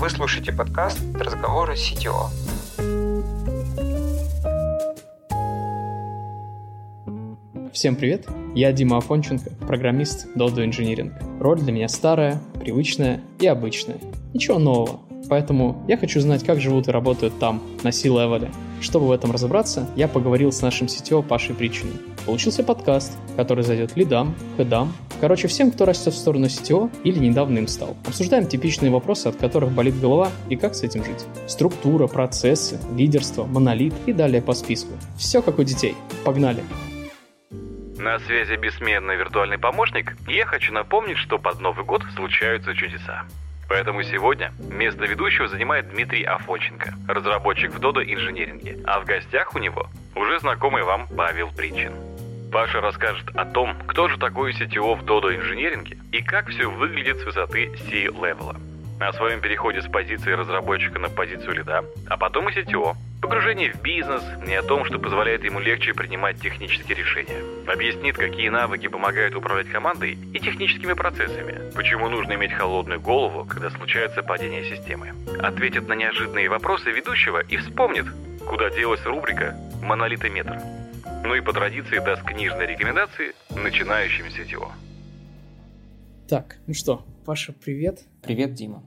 Вы слушаете подкаст «Разговоры CTO». Всем привет, я Дима Афонченко, программист Dodo Engineering. Роль для меня старая, привычная и обычная. Ничего нового, поэтому я хочу знать, как живут и работают там, на C-левеле. Чтобы в этом разобраться, я поговорил с нашим CTO Пашей Причиной. Получился подкаст, который зайдет лидам, хедам, короче всем, кто растет в сторону CTO или недавно им стал. Обсуждаем типичные вопросы, от которых болит голова и как с этим жить. Структура, процессы, лидерство, монолит и далее по списку. Все как у детей. Погнали! На связи бессменный виртуальный помощник, и я хочу напомнить, что под Новый год случаются чудеса. Поэтому сегодня место ведущего занимает Дмитрий Афоченко, разработчик в Dodo инженеринге, а в гостях у него уже знакомый вам Павел Причин. Паша расскажет о том, кто же такой CTO в Dodo инженеринге и как все выглядит с высоты C-левела. О своем переходе с позиции разработчика на позицию лида, а потом и CTO, Погружение в бизнес, не о том, что позволяет ему легче принимать технические решения. Объяснит, какие навыки помогают управлять командой и техническими процессами. Почему нужно иметь холодную голову, когда случается падение системы. Ответит на неожиданные вопросы ведущего и вспомнит, куда делась рубрика «Монолитометр». Ну и по традиции даст книжные рекомендации начинающим сетево. Так, ну что, Паша, привет. Привет, Дима.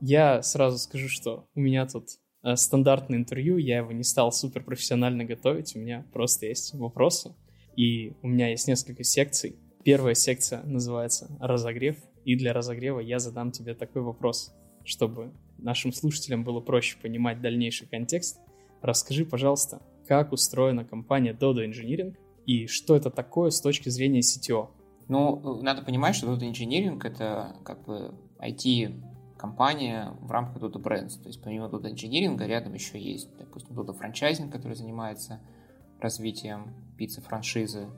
Я сразу скажу, что у меня тут Э, стандартное интервью, я его не стал супер профессионально готовить, у меня просто есть вопросы, и у меня есть несколько секций. Первая секция называется «Разогрев», и для разогрева я задам тебе такой вопрос, чтобы нашим слушателям было проще понимать дальнейший контекст. Расскажи, пожалуйста, как устроена компания Dodo Engineering и что это такое с точки зрения CTO? Ну, надо понимать, что Dodo Engineering — это как бы IT компания в рамках Dodo Brands. То есть помимо Dodo Engineering рядом еще есть, допустим, Dodo Franchising, который занимается развитием пиццы-франшизы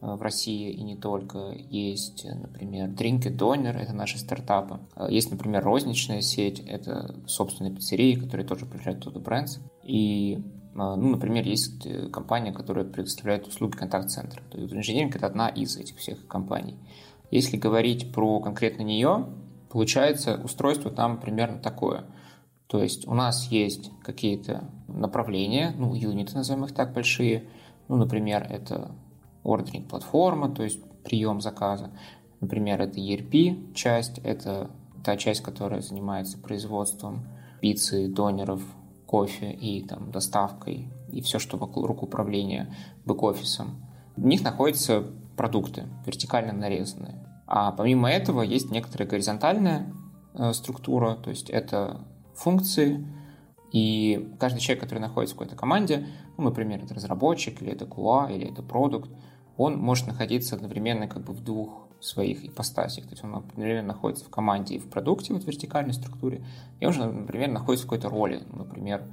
э, в России и не только. Есть, например, Drink It Donor, это наши стартапы. Э, есть, например, розничная сеть, это собственные пиццерии, которые тоже приезжают Dodo Brands. И, ну, например, есть компания, которая предоставляет услуги контакт-центра. То есть Engineering — это одна из этих всех компаний. Если говорить про конкретно нее, Получается, устройство там примерно такое. То есть у нас есть какие-то направления, ну, юниты, назовем их так, большие. Ну, например, это ордеринг платформа, то есть прием заказа. Например, это ERP часть, это та часть, которая занимается производством пиццы, донеров, кофе и там доставкой и все, что вокруг управления бэк-офисом. В них находятся продукты, вертикально нарезанные. А помимо этого есть некоторая горизонтальная э, структура, то есть это функции, и каждый человек, который находится в какой-то команде, ну, например, это разработчик, или это QA, или это продукт, он может находиться одновременно как бы в двух своих ипостасях. То есть он, одновременно находится в команде и в продукте, вот в вертикальной структуре, и он же, например, находится в какой-то роли, например,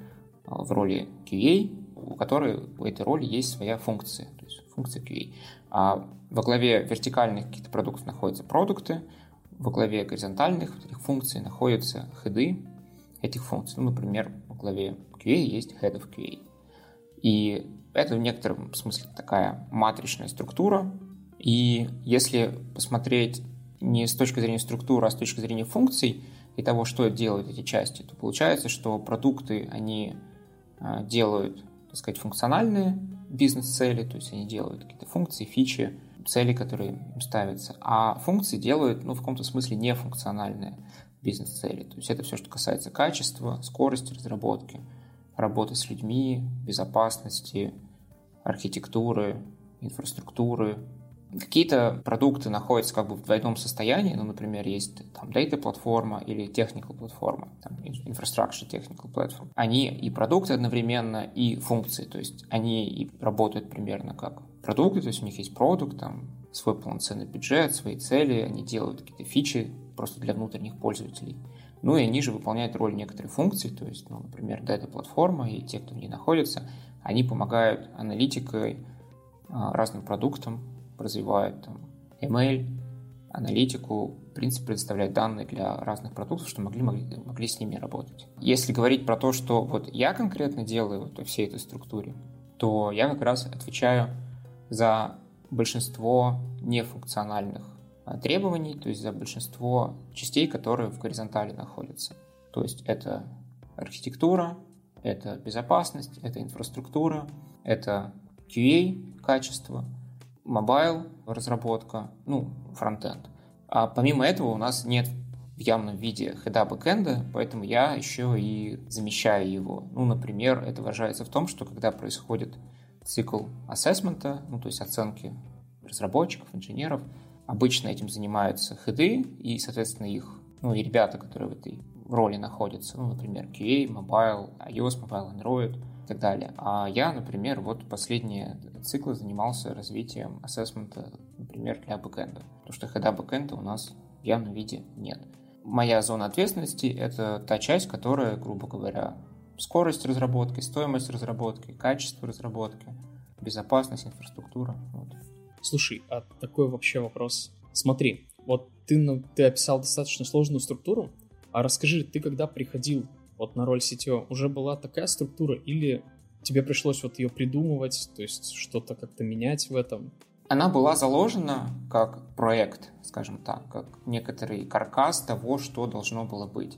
в роли QA, у которой у этой роли есть своя функция, то есть функция QA. А во главе вертикальных каких-то продуктов находятся продукты, во главе горизонтальных этих функций находятся хеды этих функций. Ну, например, во главе QA есть head of QA. И это в некотором смысле такая матричная структура. И если посмотреть не с точки зрения структуры, а с точки зрения функций и того, что делают эти части, то получается, что продукты, они а, делают, так сказать, функциональные бизнес-цели, то есть они делают какие-то функции, фичи, цели, которые им ставятся, а функции делают, ну, в каком-то смысле нефункциональные бизнес-цели. То есть это все, что касается качества, скорости разработки, работы с людьми, безопасности, архитектуры, инфраструктуры, Какие-то продукты находятся как бы в двойном состоянии, ну, например, есть там data платформа или technical платформа, там infrastructure technical platform. Они и продукты одновременно, и функции, то есть они и работают примерно как продукты, то есть у них есть продукт, там свой полноценный бюджет, свои цели, они делают какие-то фичи просто для внутренних пользователей. Ну и они же выполняют роль некоторых функций, то есть, ну, например, дата-платформа и те, кто в ней находится, они помогают аналитикой а, разным продуктам, развивают там, email, аналитику, в принципе, предоставлять данные для разных продуктов, что могли, могли, могли с ними работать. Если говорить про то, что вот я конкретно делаю вот во всей этой структуре, то я как раз отвечаю за большинство нефункциональных а, требований, то есть за большинство частей, которые в горизонтали находятся. То есть это архитектура, это безопасность, это инфраструктура, это QA качество, mobile разработка, ну, фронтенд. А помимо этого у нас нет в явном виде head а бэкэнда, поэтому я еще и замещаю его. Ну, например, это выражается в том, что когда происходит цикл assessment а, ну, то есть оценки разработчиков, инженеров, обычно этим занимаются head ы и, соответственно, их, ну, и ребята, которые в этой роли находятся, ну, например, QA, Mobile, iOS, Mobile, Android и так далее. А я, например, вот последние циклы занимался развитием assessment а, например, для бэкэнда, потому что хеда бэкэнда у нас в явном виде нет. Моя зона ответственности — это та часть, которая, грубо говоря, скорость разработки, стоимость разработки, качество разработки, безопасность, инфраструктура. Вот. Слушай, а такой вообще вопрос. Смотри, вот ты, ну, ты описал достаточно сложную структуру, а расскажи, ты когда приходил вот на роль CTO, уже была такая структура или тебе пришлось вот ее придумывать, то есть что-то как-то менять в этом? Она была заложена как проект, скажем так, как некоторый каркас того, что должно было быть.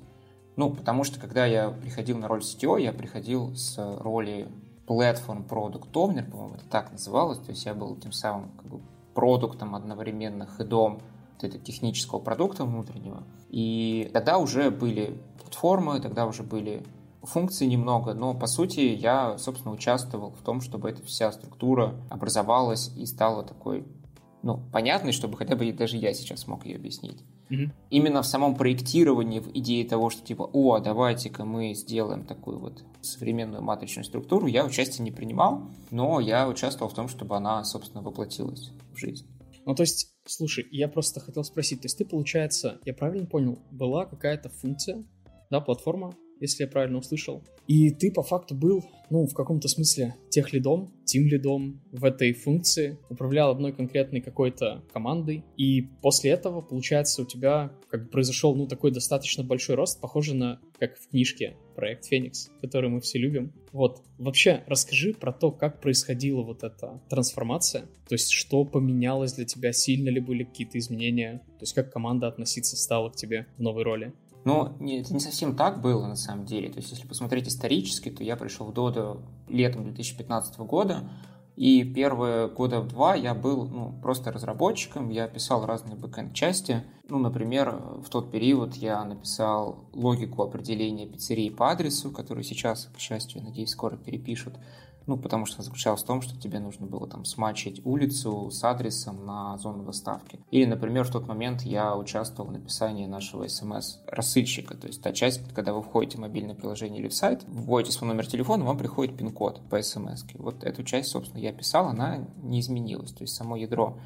Ну, потому что когда я приходил на роль CTO, я приходил с роли Platform Product Owner, по-моему, это так называлось, то есть я был тем самым как бы продуктом одновременно хедом вот этого технического продукта внутреннего. И тогда уже были платформы, тогда уже были функций немного, но по сути я, собственно, участвовал в том, чтобы эта вся структура образовалась и стала такой, ну, понятной, чтобы хотя бы даже я сейчас смог ее объяснить. Mm-hmm. Именно в самом проектировании, в идее того, что типа, о, давайте-ка мы сделаем такую вот современную матричную структуру, я участие не принимал, но я участвовал в том, чтобы она, собственно, воплотилась в жизнь. Ну, то есть, слушай, я просто хотел спросить, то есть ты, получается, я правильно понял, была какая-то функция, да, платформа, если я правильно услышал. И ты по факту был, ну, в каком-то смысле тех лидом, тим лидом в этой функции, управлял одной конкретной какой-то командой, и после этого, получается, у тебя как бы произошел, ну, такой достаточно большой рост, похоже на, как в книжке, проект Феникс, который мы все любим. Вот, вообще, расскажи про то, как происходила вот эта трансформация, то есть что поменялось для тебя, сильно ли были какие-то изменения, то есть как команда относиться стала к тебе в новой роли. Но это не совсем так было на самом деле. То есть, если посмотреть исторически, то я пришел в Dodo летом 2015 года, и первые года два я был ну, просто разработчиком, я писал разные бэкэнд-части. Ну, например, в тот период я написал логику определения пиццерии по адресу, которую сейчас, к счастью, надеюсь, скоро перепишут. Ну, потому что заключалось в том, что тебе нужно было там смачить улицу с адресом на зону доставки. Или, например, в тот момент я участвовал в написании нашего смс-рассыльщика. То есть та часть, когда вы входите в мобильное приложение или в сайт, вводите свой номер телефона, вам приходит пин-код по смс. Вот эту часть, собственно, я писал, она не изменилась. То есть само ядро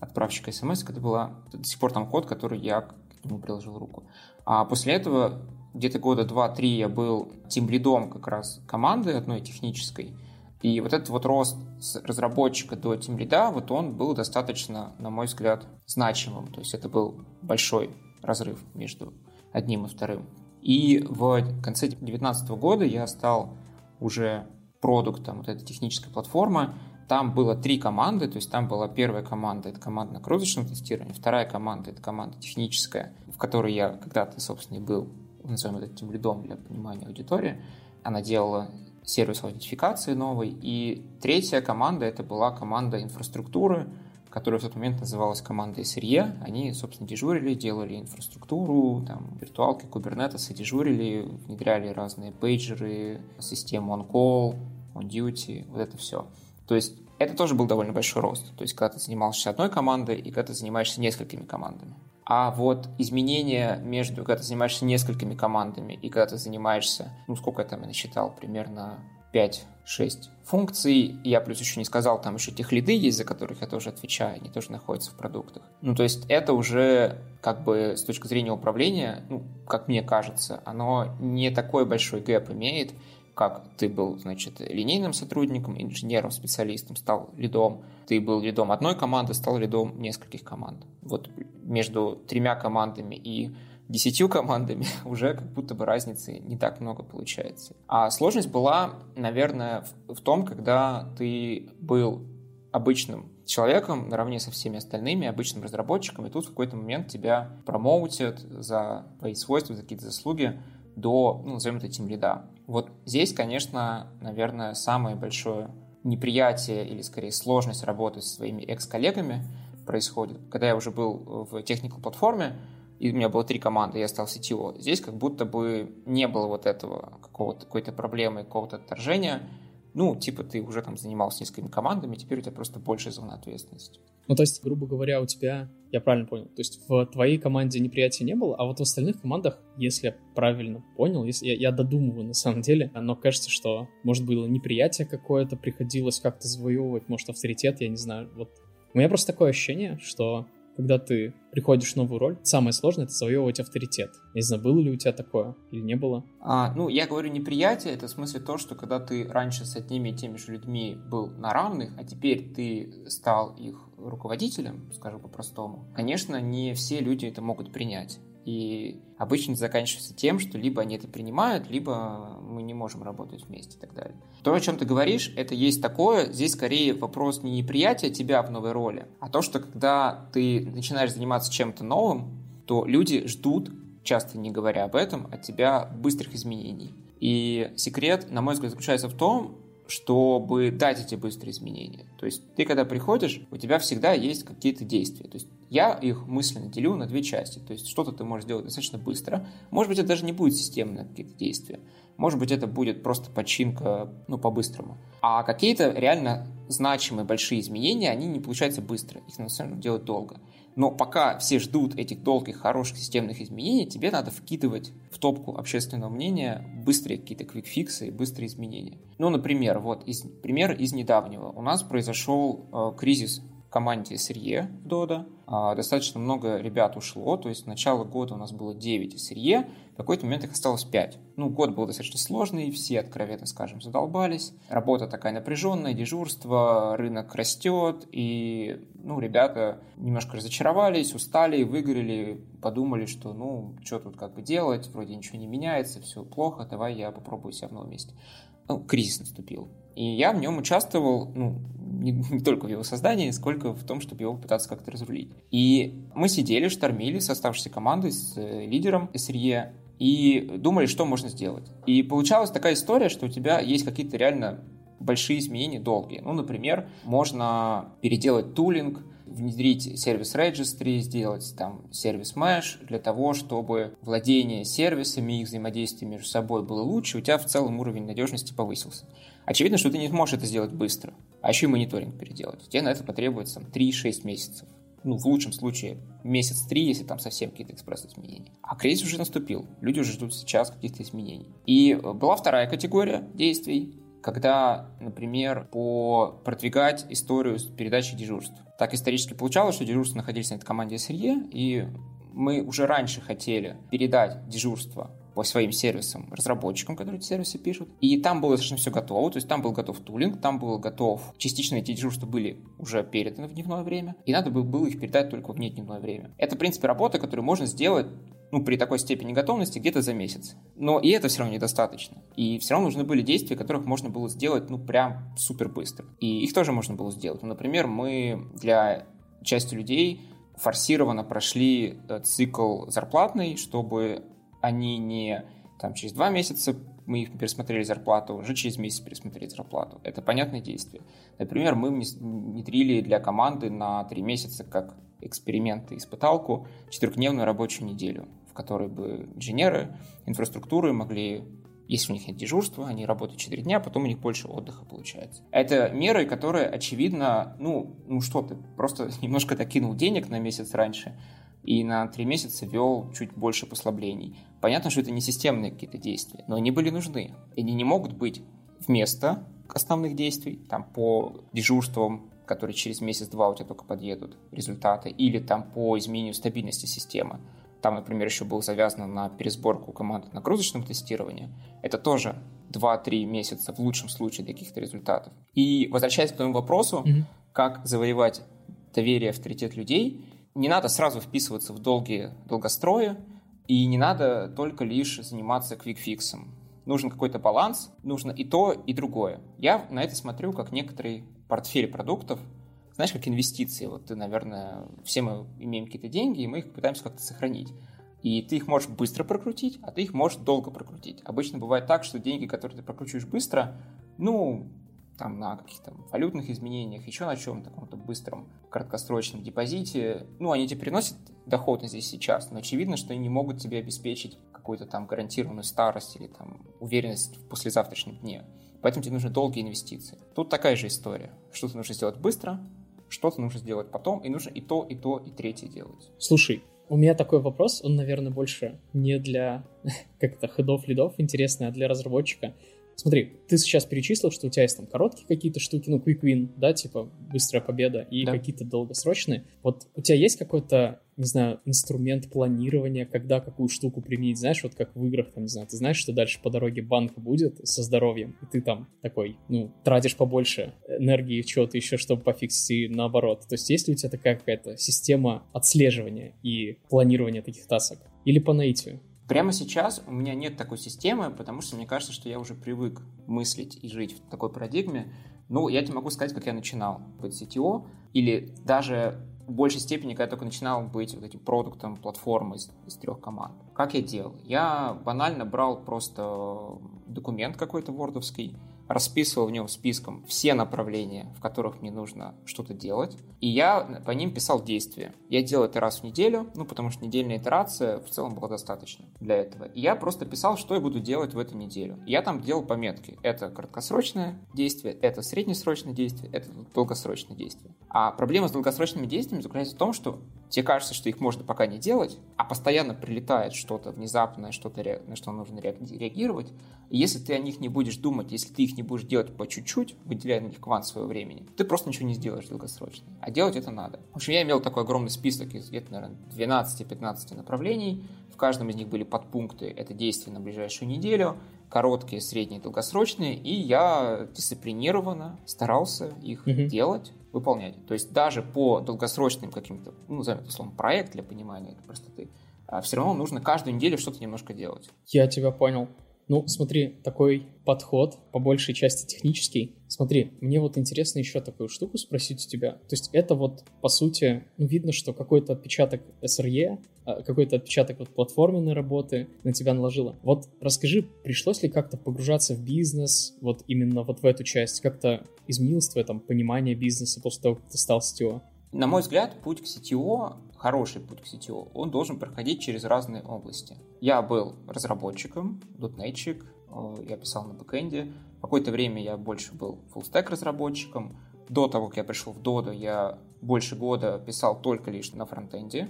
отправщика смс, это была до сих пор там код, который я к нему приложил руку. А после этого где-то года два-три я был тем лидом как раз команды одной технической, и вот этот вот рост с разработчика до тем лида, вот он был достаточно, на мой взгляд, значимым. То есть это был большой разрыв между одним и вторым. И в конце 2019 года я стал уже продуктом вот этой технической платформы. Там было три команды, то есть там была первая команда, это команда нагрузочного тестирования, вторая команда, это команда техническая, в которой я когда-то, собственно, и был, назовем это тем лидом для понимания аудитории. Она делала сервис аутентификации новый. И третья команда, это была команда инфраструктуры, которая в тот момент называлась командой SRE. Они, собственно, дежурили, делали инфраструктуру, там, виртуалки, кубернетесы, дежурили, внедряли разные пейджеры, систему on-call, on-duty, вот это все. То есть это тоже был довольно большой рост. То есть когда ты занимался одной командой и когда ты занимаешься несколькими командами. А вот изменения между, когда ты занимаешься несколькими командами и когда ты занимаешься, ну, сколько я там я насчитал, примерно 5-6 функций. Я плюс еще не сказал, там еще тех лиды есть, за которых я тоже отвечаю, они тоже находятся в продуктах. Ну, то есть это уже как бы с точки зрения управления, ну, как мне кажется, оно не такой большой гэп имеет, как ты был, значит, линейным сотрудником, инженером, специалистом, стал лидом, ты был лидом одной команды, стал лидом нескольких команд. Вот между тремя командами и десятью командами уже как будто бы разницы не так много получается. А сложность была, наверное, в, том, когда ты был обычным человеком наравне со всеми остальными, обычным разработчиком, и тут в какой-то момент тебя промоутят за твои свойства, за какие-то заслуги до, ну, назовем это, тем лида. Вот здесь, конечно, наверное, самое большое неприятие или, скорее, сложность работать со своими экс-коллегами происходит. Когда я уже был в техникал платформе, и у меня было три команды, я стал CTO. Здесь как будто бы не было вот этого какого-то, какой-то проблемы, какого-то отторжения. Ну, типа ты уже там занимался несколькими командами, теперь у тебя просто больше зона ответственности. Ну, то есть, грубо говоря, у тебя, я правильно понял, то есть в твоей команде неприятия не было, а вот в остальных командах, если я правильно понял, если я, я додумываю на самом деле, но кажется, что, может, было неприятие какое-то, приходилось как-то завоевывать, может, авторитет, я не знаю, вот. У меня просто такое ощущение, что когда ты приходишь в новую роль, самое сложное — это завоевывать авторитет. Не знаю, было ли у тебя такое или не было? А, ну, я говорю неприятие, это в смысле то, что когда ты раньше с одними и теми же людьми был на равных, а теперь ты стал их руководителем, скажу по-простому, конечно, не все люди это могут принять. И обычно заканчивается тем, что либо они это принимают, либо мы не можем работать вместе и так далее. То, о чем ты говоришь, это есть такое, здесь скорее вопрос не неприятия тебя в новой роли, а то, что когда ты начинаешь заниматься чем-то новым, то люди ждут, часто не говоря об этом, от тебя быстрых изменений. И секрет, на мой взгляд, заключается в том, чтобы дать эти быстрые изменения. То есть ты, когда приходишь, у тебя всегда есть какие-то действия. То есть я их мысленно делю на две части. То есть что-то ты можешь сделать достаточно быстро. Может быть, это даже не будет системные какие-то действия. Может быть, это будет просто починка, ну, по-быстрому. А какие-то реально значимые большие изменения, они не получаются быстро. Их деле делать долго. Но пока все ждут этих долгих, хороших системных изменений, тебе надо вкидывать в топку общественного мнения быстрые какие-то квикфиксы и быстрые изменения. Ну, например, вот из, пример из недавнего. У нас произошел э, кризис команде сырье в Дода. А, достаточно много ребят ушло, то есть с начала года у нас было 9 сырье, в какой-то момент их осталось 5. Ну, год был достаточно сложный, все, откровенно скажем, задолбались. Работа такая напряженная, дежурство, рынок растет, и, ну, ребята немножко разочаровались, устали, выгорели, подумали, что, ну, что тут как бы делать, вроде ничего не меняется, все плохо, давай я попробую себя в новом месте. Ну, кризис наступил. И я в нем участвовал, ну, не, не только в его создании, сколько в том, чтобы его пытаться как-то разрулить. И мы сидели, штормили с оставшейся командой, с э, лидером SRE, и думали, что можно сделать. И получалась такая история, что у тебя есть какие-то реально большие изменения долгие. Ну, например, можно переделать тулинг, внедрить сервис registry, сделать там сервис mesh для того, чтобы владение сервисами, их взаимодействие между собой было лучше, у тебя в целом уровень надежности повысился. Очевидно, что ты не сможешь это сделать быстро, а еще и мониторинг переделать. Тебе на это потребуется 3-6 месяцев. Ну, в лучшем случае, месяц три, если там совсем какие-то экспресс-изменения. А кризис уже наступил. Люди уже ждут сейчас каких-то изменений. И была вторая категория действий, когда, например, по продвигать историю с передачей дежурств. Так исторически получалось, что дежурства находились на этой команде SRE, и мы уже раньше хотели передать дежурство по своим сервисам разработчикам, которые эти сервисы пишут. И там было совершенно все готово, то есть там был готов тулинг, там был готов... Частично эти дежурства были уже переданы в дневное время, и надо было их передать только в внедневное время. Это, в принципе, работа, которую можно сделать ну, при такой степени готовности где-то за месяц. Но и это все равно недостаточно. И все равно нужны были действия, которых можно было сделать, ну, прям супер быстро. И их тоже можно было сделать. Ну, например, мы для части людей форсированно прошли э, цикл зарплатный, чтобы они не там через два месяца мы их пересмотрели зарплату, уже через месяц пересмотреть зарплату. Это понятное действие. Например, мы внедрили для команды на три месяца как эксперимент и испыталку четырехдневную рабочую неделю, в которой бы инженеры инфраструктуры могли если у них нет дежурства, они работают 4 дня, потом у них больше отдыха получается. Это меры, которые, очевидно, ну, ну что ты, просто немножко докинул денег на месяц раньше, и на три месяца вел чуть больше послаблений. Понятно, что это не системные какие-то действия, но они были нужны. Они не могут быть вместо основных действий, там по дежурствам, которые через месяц-два у тебя только подъедут результаты, или там по изменению стабильности системы. Там, например, еще было завязано на пересборку команды нагрузочного тестирования. Это тоже 2-3 месяца в лучшем случае для каких-то результатов. И возвращаясь к твоему вопросу, mm-hmm. как завоевать доверие, авторитет людей, не надо сразу вписываться в долгие долгострои, и не надо только лишь заниматься квикфиксом. Нужен какой-то баланс, нужно и то, и другое. Я на это смотрю как некоторый портфель продуктов, знаешь, как инвестиции. Вот ты, наверное, все мы имеем какие-то деньги, и мы их пытаемся как-то сохранить. И ты их можешь быстро прокрутить, а ты их можешь долго прокрутить. Обычно бывает так, что деньги, которые ты прокручиваешь быстро, ну, там на каких-то валютных изменениях, еще на чем-то, каком-то быстром краткосрочном депозите, ну, они тебе приносят доход здесь сейчас, но очевидно, что они не могут тебе обеспечить какую-то там гарантированную старость или там уверенность в послезавтрашнем дне. Поэтому тебе нужны долгие инвестиции. Тут такая же история. Что-то нужно сделать быстро, что-то нужно сделать потом, и нужно и то, и то, и третье делать. Слушай, у меня такой вопрос, он, наверное, больше не для как-то ходов лидов интересный, а для разработчика. Смотри, ты сейчас перечислил, что у тебя есть там короткие какие-то штуки, ну, quick win, да, типа быстрая победа, и да. какие-то долгосрочные. Вот у тебя есть какой-то, не знаю, инструмент планирования, когда какую штуку применить, знаешь, вот как в играх, там, не знаю, ты знаешь, что дальше по дороге банк будет со здоровьем, и ты там такой, ну, тратишь побольше энергии, чего-то еще, чтобы пофиксить, и наоборот. То есть есть ли у тебя такая какая-то система отслеживания и планирования таких тасок? Или по наитию? Прямо сейчас у меня нет такой системы, потому что мне кажется, что я уже привык мыслить и жить в такой парадигме. Ну, я тебе могу сказать, как я начинал быть CTO, или даже в большей степени, когда я только начинал быть вот этим продуктом платформы из, из трех команд. Как я делал? Я банально брал просто документ какой-то вордовский, расписывал в нем списком все направления, в которых мне нужно что-то делать, и я по ним писал действия. Я делал это раз в неделю, ну, потому что недельная итерация в целом была достаточно для этого. И я просто писал, что я буду делать в эту неделю. я там делал пометки. Это краткосрочное действие, это среднесрочное действие, это долгосрочное действие. А проблема с долгосрочными действиями заключается в том, что тебе кажется, что их можно пока не делать, а постоянно прилетает что-то внезапное, что-то, на что нужно реагировать. И если ты о них не будешь думать, если ты их не будешь делать по чуть-чуть, выделяя на них квант своего времени, ты просто ничего не сделаешь долгосрочно. А делать это надо. В общем, я имел такой огромный список из где-то, наверное, 12-15 направлений. В каждом из них были подпункты. Это действия на ближайшую неделю, короткие, средние, долгосрочные, и я дисциплинированно старался их mm-hmm. делать, выполнять. То есть даже по долгосрочным каким-то, ну, назовем это условно, проект для понимания этой простоты, а все равно нужно каждую неделю что-то немножко делать. Я тебя понял. Ну, смотри, такой подход, по большей части технический. Смотри, мне вот интересно еще такую штуку спросить у тебя. То есть это вот, по сути, ну, видно, что какой-то отпечаток SRE, а, какой-то отпечаток вот платформенной работы на тебя наложило. Вот расскажи, пришлось ли как-то погружаться в бизнес, вот именно вот в эту часть? Как-то изменилось твое там понимание бизнеса после того, как ты стал CTO? На мой взгляд, путь к CTO, хороший путь к CTO, он должен проходить через разные области. Я был разработчиком, дотнетчик, э, я писал на бэкэнде. Какое-то время я больше был full-stack разработчиком. До того, как я пришел в Dodo, я больше года писал только лишь на фронтенде.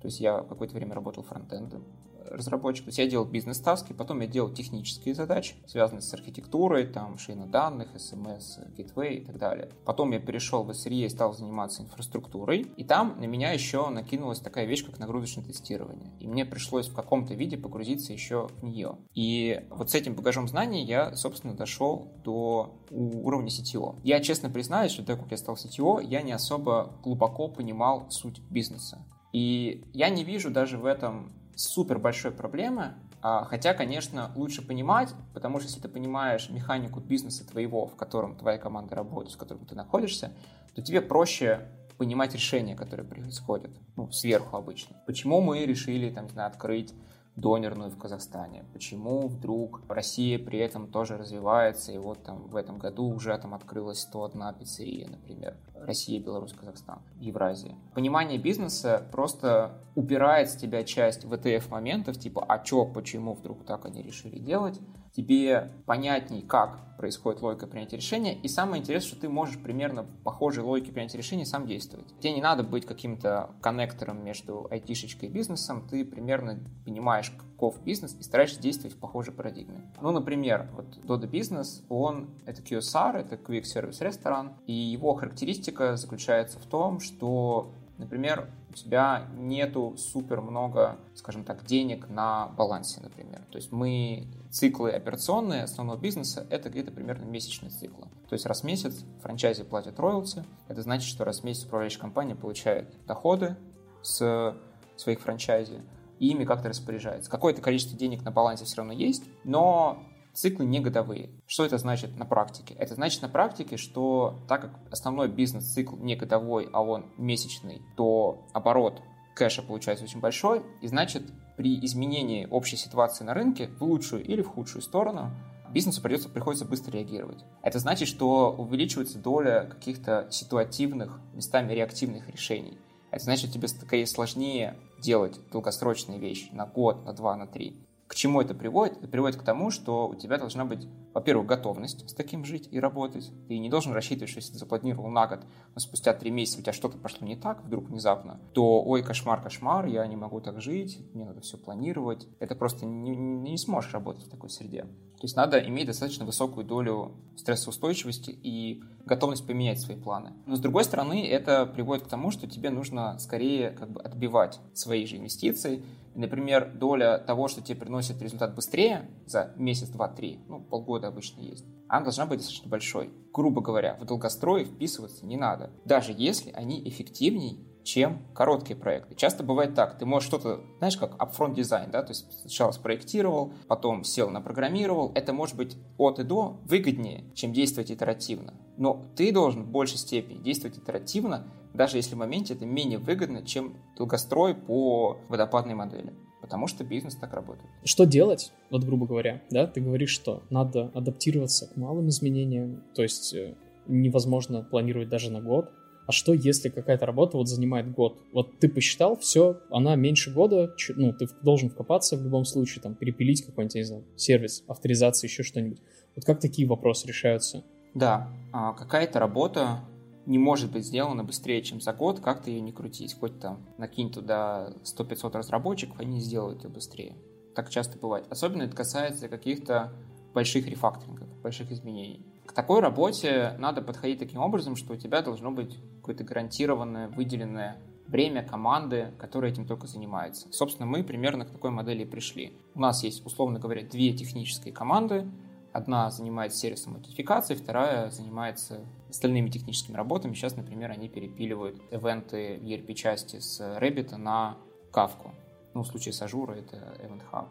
То есть я какое-то время работал фронтендом разработчик. То есть я делал бизнес-таски, потом я делал технические задачи, связанные с архитектурой, там, шейна данных, SMS, gateway и так далее. Потом я перешел в SRE и стал заниматься инфраструктурой, и там на меня еще накинулась такая вещь, как нагрузочное тестирование. И мне пришлось в каком-то виде погрузиться еще в нее. И вот с этим багажом знаний я, собственно, дошел до уровня CTO. Я честно признаюсь, что так как я стал CTO, я не особо глубоко понимал суть бизнеса. И я не вижу даже в этом супер большой проблемы, а, хотя, конечно, лучше понимать, потому что если ты понимаешь механику бизнеса твоего, в котором твоя команда работает, в котором ты находишься, то тебе проще понимать решения, которые происходят, ну, сверху обычно. Почему мы решили, там, не знаю, открыть донерную в Казахстане. Почему вдруг Россия при этом тоже развивается, и вот там в этом году уже там открылась 101 пиццерия, например. Россия, Беларусь, Казахстан, Евразия. Понимание бизнеса просто упирает с тебя часть ВТФ моментов, типа, а чё, почему вдруг так они решили делать, тебе понятней, как происходит логика принятия решения, и самое интересное, что ты можешь примерно похожей логике принятия решений сам действовать. Тебе не надо быть каким-то коннектором между айтишечкой и бизнесом, ты примерно понимаешь, каков бизнес, и стараешься действовать в похожей парадигме. Ну, например, вот Dodo Business, он, это QSR, это Quick Service Restaurant, и его характеристика заключается в том, что Например, у тебя нету супер много, скажем так, денег на балансе, например. То есть мы циклы операционные основного бизнеса это где-то примерно месячные циклы. То есть раз в месяц франчайзи платят роялти, это значит, что раз в месяц управляющая компания получает доходы с своих франчайзи, и ими как-то распоряжается. Какое-то количество денег на балансе все равно есть, но циклы не годовые. Что это значит на практике? Это значит на практике, что так как основной бизнес-цикл не годовой, а он месячный, то оборот кэша получается очень большой, и значит при изменении общей ситуации на рынке в лучшую или в худшую сторону бизнесу придется, приходится быстро реагировать. Это значит, что увеличивается доля каких-то ситуативных, местами реактивных решений. Это значит, тебе скорее сложнее делать долгосрочные вещи на год, на два, на три. К чему это приводит? Это приводит к тому, что у тебя должна быть, во-первых, готовность с таким жить и работать. Ты не должен рассчитывать, что если ты запланировал на год, но спустя три месяца у тебя что-то пошло не так вдруг внезапно, то ой, кошмар, кошмар, я не могу так жить, мне надо все планировать. Это просто не, не сможешь работать в такой среде. То есть надо иметь достаточно высокую долю стрессоустойчивости и готовность поменять свои планы. Но с другой стороны, это приводит к тому, что тебе нужно скорее как бы отбивать свои же инвестиции. Например, доля того, что тебе приносит результат быстрее за месяц, два, три, ну, полгода обычно есть, она должна быть достаточно большой. Грубо говоря, в долгострой вписываться не надо, даже если они эффективнее чем короткие проекты. Часто бывает так, ты можешь что-то, знаешь, как upfront дизайн, да, то есть сначала спроектировал, потом сел напрограммировал. Это может быть от и до выгоднее, чем действовать итеративно. Но ты должен в большей степени действовать итеративно, даже если в моменте это менее выгодно, чем долгострой по водопадной модели. Потому что бизнес так работает. Что делать, вот грубо говоря, да, ты говоришь, что надо адаптироваться к малым изменениям, то есть э, невозможно планировать даже на год, а что если какая-то работа вот занимает год? Вот ты посчитал, все, она меньше года, ну, ты должен вкопаться в любом случае, там, перепилить какой-нибудь, не знаю, сервис, авторизации, еще что-нибудь. Вот как такие вопросы решаются? Да, а какая-то работа не может быть сделана быстрее, чем за год, как-то ее не крутить. Хоть там накинь туда 100-500 разработчиков, они сделают ее быстрее. Так часто бывает. Особенно это касается каких-то больших рефакторингов, больших изменений. К такой работе надо подходить таким образом, что у тебя должно быть какое-то гарантированное, выделенное время команды, которая этим только занимается. Собственно, мы примерно к такой модели пришли. У нас есть, условно говоря, две технические команды. Одна занимается сервисом аутентификации, вторая занимается остальными техническими работами. Сейчас, например, они перепиливают ивенты в ERP-части с Rabbit на Kafka. Ну, в случае с Azure это Event Hub.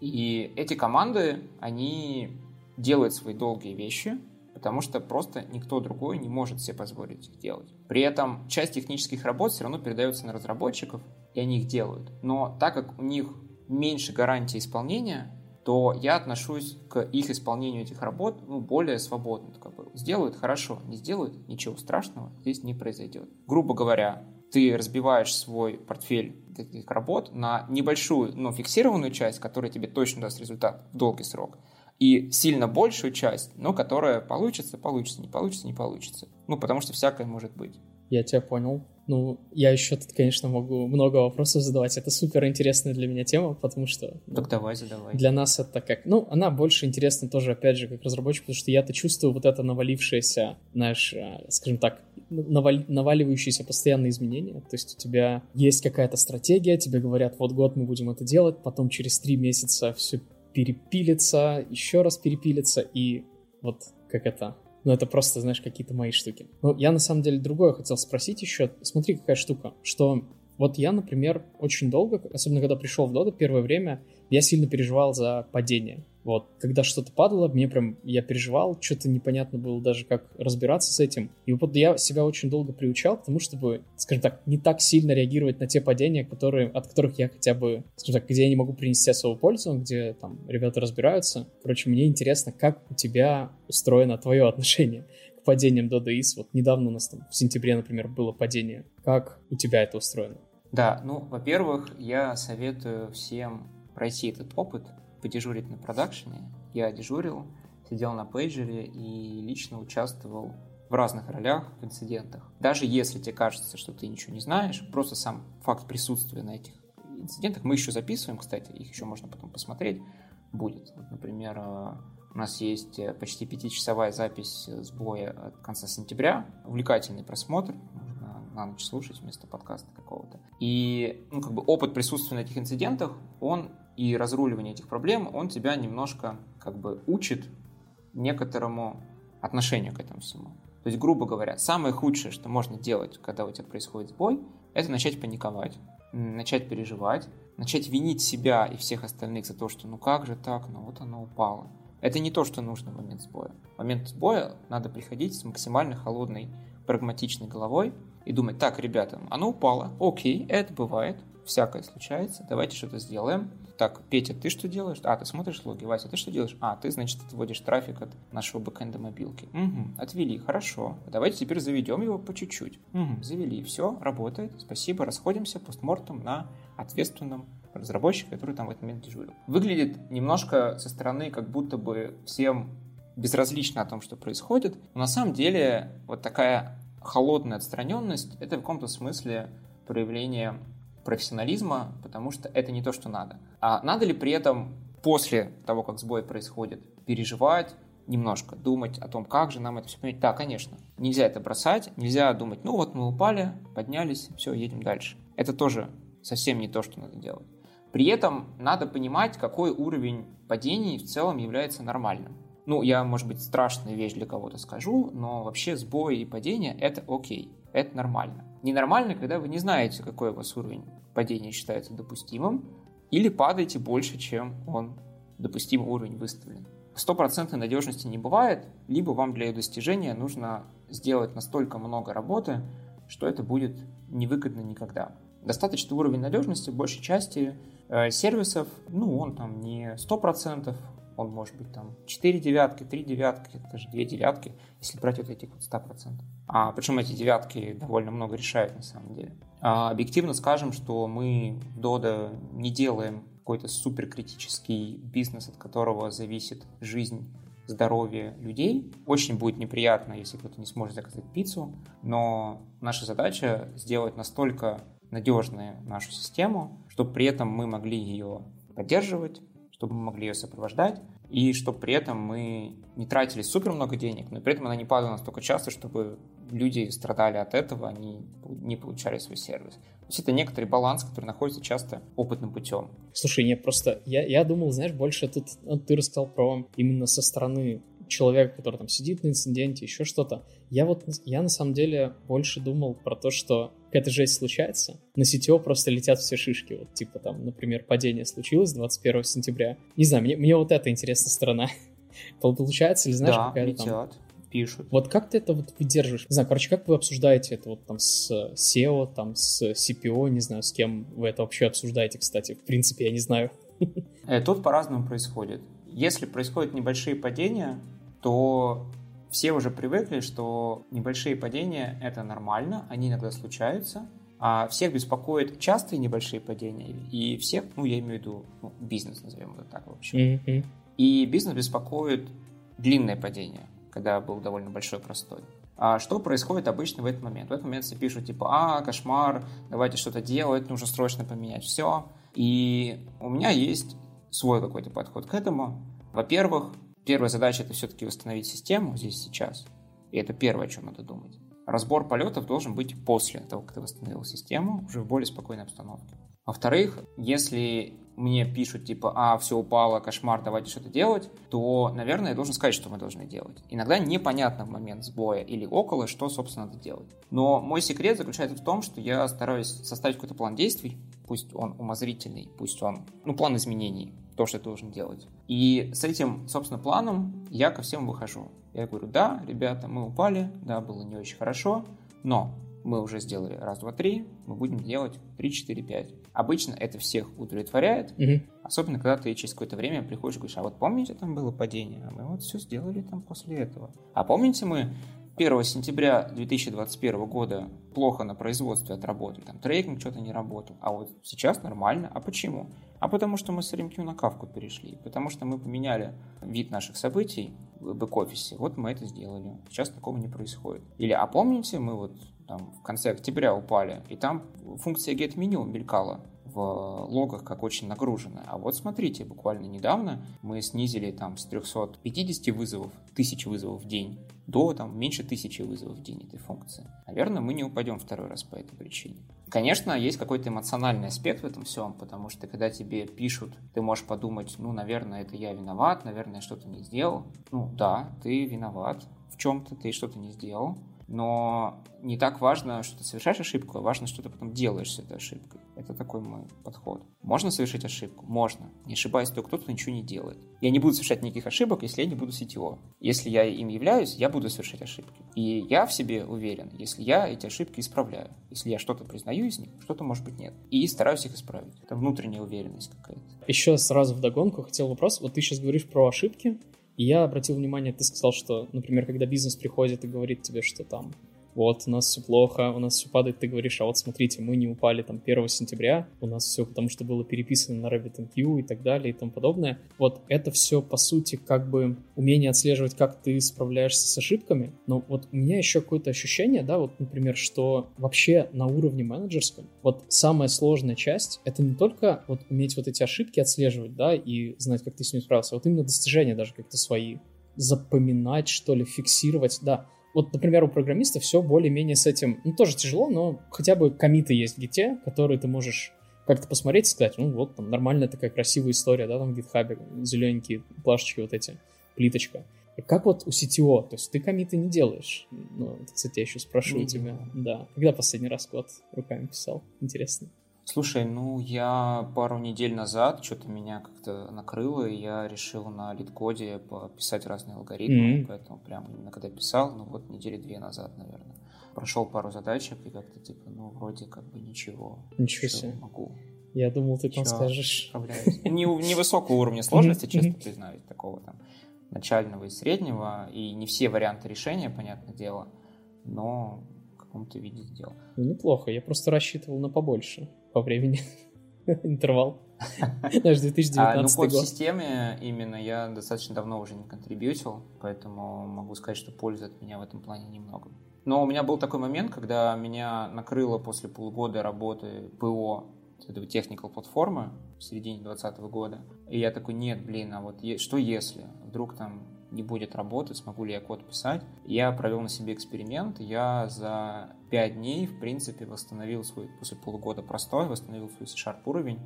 И эти команды, они делают свои долгие вещи, потому что просто никто другой не может себе позволить их делать. При этом часть технических работ все равно передается на разработчиков, и они их делают. Но так как у них меньше гарантии исполнения, то я отношусь к их исполнению этих работ ну, более свободно. Как бы, сделают хорошо, не сделают ничего страшного здесь не произойдет. Грубо говоря, ты разбиваешь свой портфель таких работ на небольшую, но фиксированную часть, которая тебе точно даст результат в долгий срок, и сильно большую часть, но которая получится, получится, не получится, не получится. Ну, потому что всякое может быть. Я тебя понял. Ну, я еще тут, конечно, могу много вопросов задавать. Это супер интересная для меня тема, потому что... Ну, так давай, задавай. Для нас это как... Ну, она больше интересна тоже, опять же, как разработчик, потому что я-то чувствую вот это навалившееся, знаешь, э, скажем так, наваль... наваливающиеся постоянные изменения. То есть у тебя есть какая-то стратегия, тебе говорят, вот год мы будем это делать, потом через три месяца все перепилится, еще раз перепилится, и вот как это... Ну, это просто, знаешь, какие-то мои штуки. Ну, я на самом деле другое хотел спросить еще. Смотри, какая штука, что вот я, например, очень долго, особенно когда пришел в Доду, первое время, я сильно переживал за падение. Вот, когда что-то падало, мне прям, я переживал, что-то непонятно было даже, как разбираться с этим. И вот я себя очень долго приучал к тому, чтобы, скажем так, не так сильно реагировать на те падения, которые, от которых я хотя бы, скажем так, где я не могу принести особую пользу, где там ребята разбираются. Короче, мне интересно, как у тебя устроено твое отношение к падениям до ДИС. Вот недавно у нас там в сентябре, например, было падение. Как у тебя это устроено? Да, ну, во-первых, я советую всем пройти этот опыт, подежурить на продакшене. Я дежурил, сидел на пейджере и лично участвовал в разных ролях в инцидентах. Даже если тебе кажется, что ты ничего не знаешь, просто сам факт присутствия на этих инцидентах, мы еще записываем, кстати, их еще можно потом посмотреть, будет. Вот, например, э, у нас есть э, почти пятичасовая запись сбоя от конца сентября, увлекательный просмотр, можно на ночь слушать вместо подкаста какого-то. И ну, как бы опыт присутствия на этих инцидентах, он и разруливание этих проблем, он тебя немножко как бы учит некоторому отношению к этому всему. То есть, грубо говоря, самое худшее, что можно делать, когда у тебя происходит сбой, это начать паниковать, начать переживать, начать винить себя и всех остальных за то, что ну как же так, ну вот оно упало. Это не то, что нужно в момент сбоя. В момент сбоя надо приходить с максимально холодной, прагматичной головой и думать, так, ребята, оно упало, окей, это бывает, всякое случается, давайте что-то сделаем. Так, Петя, ты что делаешь? А, ты смотришь логи. Вася, ты что делаешь? А, ты, значит, отводишь трафик от нашего бэкэнда мобилки. Угу, отвели, хорошо. Давайте теперь заведем его по чуть-чуть. Угу, завели, все, работает, спасибо, расходимся постмортом на ответственном разработчике, который там в этот момент дежурил. Выглядит немножко со стороны, как будто бы всем безразлично о том, что происходит. Но на самом деле вот такая холодная отстраненность — это в каком-то смысле проявление профессионализма, потому что это не то, что надо. А надо ли при этом после того, как сбой происходит, переживать, немножко думать о том, как же нам это все понять. Да, конечно, нельзя это бросать, нельзя думать, ну вот мы упали, поднялись, все, едем дальше. Это тоже совсем не то, что надо делать. При этом надо понимать, какой уровень падений в целом является нормальным. Ну, я, может быть, страшная вещь для кого-то скажу, но вообще сбои и падения – это окей, это нормально. Ненормально, когда вы не знаете, какой у вас уровень падения считается допустимым, или падаете больше, чем он допустимый уровень выставлен. Стопроцентной надежности не бывает, либо вам для ее достижения нужно сделать настолько много работы, что это будет невыгодно никогда. Достаточный уровень надежности в большей части э, сервисов, ну, он там не 100%, он может быть там 4 девятки, 3 девятки, даже 2 девятки, если брать вот этих вот 100%. А, причем эти девятки довольно много решают на самом деле. А, объективно скажем, что мы в Dodo не делаем какой-то суперкритический бизнес, от которого зависит жизнь здоровье людей. Очень будет неприятно, если кто-то не сможет заказать пиццу, но наша задача сделать настолько надежную нашу систему, чтобы при этом мы могли ее поддерживать, чтобы мы могли ее сопровождать, и чтобы при этом мы не тратили супер много денег, но при этом она не падала настолько часто, чтобы люди страдали от этого, они не получали свой сервис. То есть это некоторый баланс, который находится часто опытным путем. Слушай, не просто я, я думал, знаешь, больше тут ну, ты рассказал про именно со стороны человека, который там сидит на инциденте, еще что-то. Я вот, я на самом деле больше думал про то, что какая-то жесть случается, на сетево просто летят все шишки. Вот типа там, например, падение случилось 21 сентября. Не знаю, мне, мне вот эта интересная сторона. Получается ли, знаешь, да, какая-то летят. там пишут. Вот как ты это вот выдерживаешь? Не знаю, короче, как вы обсуждаете это вот там с SEO, там с CPO, не знаю, с кем вы это вообще обсуждаете, кстати. В принципе, я не знаю. Э, тут по-разному происходит. Если происходят небольшие падения, то все уже привыкли, что небольшие падения — это нормально, они иногда случаются, а всех беспокоят частые небольшие падения, и всех, ну, я имею в виду ну, бизнес, назовем это так, в общем. Mm-hmm. И бизнес беспокоит длинное падение, когда был довольно большой простой. А что происходит обычно в этот момент? В этот момент все пишут, типа, а, кошмар, давайте что-то делать, нужно срочно поменять все. И у меня есть свой какой-то подход к этому. Во-первых, Первая задача это все-таки восстановить систему здесь сейчас. И это первое, о чем надо думать. Разбор полетов должен быть после того, как ты восстановил систему, уже в более спокойной обстановке. Во-вторых, если мне пишут типа, а, все упало, кошмар, давайте что-то делать, то, наверное, я должен сказать, что мы должны делать. Иногда непонятно в момент сбоя или около, что, собственно, надо делать. Но мой секрет заключается в том, что я стараюсь составить какой-то план действий, пусть он умозрительный, пусть он, ну, план изменений, то, что ты должен делать. И с этим, собственно, планом я ко всем выхожу. Я говорю, да, ребята, мы упали, да, было не очень хорошо, но мы уже сделали раз, два, три, мы будем делать три, четыре, пять. Обычно это всех удовлетворяет, Мгм. особенно когда ты через какое-то время приходишь и говоришь, а вот помните, там было падение, а мы вот все сделали там после этого. А помните, мы 1 сентября 2021 года плохо на производстве отработали, там трекинг что-то не работал, а вот сейчас нормально. А почему? А потому что мы с RMQ на кавку перешли, потому что мы поменяли вид наших событий в бэк-офисе, вот мы это сделали. Сейчас такого не происходит. Или, а помните, мы вот там в конце октября упали, и там функция get menu мелькала в логах как очень нагруженная. А вот смотрите, буквально недавно мы снизили там с 350 вызовов, 1000 вызовов в день, до там меньше 1000 вызовов в день этой функции. Наверное, мы не упадем второй раз по этой причине. Конечно, есть какой-то эмоциональный аспект в этом всем, потому что когда тебе пишут, ты можешь подумать, ну, наверное, это я виноват, наверное, что-то не сделал. Ну, да, ты виноват в чем-то, ты что-то не сделал, но не так важно, что ты совершаешь ошибку, а важно, что ты потом делаешь с этой ошибкой. Это такой мой подход. Можно совершить ошибку? Можно. Не ошибаясь только тот, кто ничего не делает. Я не буду совершать никаких ошибок, если я не буду CTO. Если я им являюсь, я буду совершать ошибки. И я в себе уверен, если я эти ошибки исправляю. Если я что-то признаю из них, что-то, может быть, нет. И стараюсь их исправить. Это внутренняя уверенность какая-то. Еще сразу в догонку хотел вопрос. Вот ты сейчас говоришь про ошибки, и я обратил внимание, ты сказал, что, например, когда бизнес приходит и говорит тебе, что там вот, у нас все плохо, у нас все падает, ты говоришь, а вот смотрите, мы не упали там 1 сентября, у нас все потому что было переписано на RabbitMQ и так далее и тому подобное. Вот это все, по сути, как бы умение отслеживать, как ты справляешься с ошибками, но вот у меня еще какое-то ощущение, да, вот, например, что вообще на уровне менеджерском, вот самая сложная часть, это не только вот уметь вот эти ошибки отслеживать, да, и знать, как ты с ними справился, а вот именно достижения даже как-то свои. Запоминать, что ли, фиксировать, да, вот, например, у программиста все более-менее с этим, ну, тоже тяжело, но хотя бы комиты есть в гите, которые ты можешь как-то посмотреть и сказать, ну, вот, там, нормальная такая красивая история, да, там в гитхабе, зелененькие плашечки вот эти, плиточка. И как вот у CTO, то есть ты комиты не делаешь? Ну, это, кстати, я еще спрошу у тебя. Да. Когда последний раз код руками писал? Интересно. Слушай, ну я пару недель назад что-то меня как-то накрыло, и я решил на лид-коде пописать разные алгоритмы, mm-hmm. поэтому прям именно когда писал, ну вот недели две назад, наверное. Прошел пару задачек и как-то типа, ну вроде как бы ничего. Ничего себе. Могу. Я думал, ты там скажешь. Не, невысокого уровня сложности, честно признаюсь, такого там начального и среднего, и не все варианты решения, понятное дело, но в каком-то виде сделал. Ну, неплохо, я просто рассчитывал на побольше по времени интервал. Наш 2019 а, ну, год. системе именно я достаточно давно уже не контрибьютил, поэтому могу сказать, что пользы от меня в этом плане немного. Но у меня был такой момент, когда меня накрыло после полугода работы ПО этого техникал платформы в середине 2020 года. И я такой, нет, блин, а вот что если? Вдруг там не будет работать, смогу ли я код писать. Я провел на себе эксперимент, я за 5 дней, в принципе, восстановил свой, после полугода простой, восстановил свой C-Sharp уровень,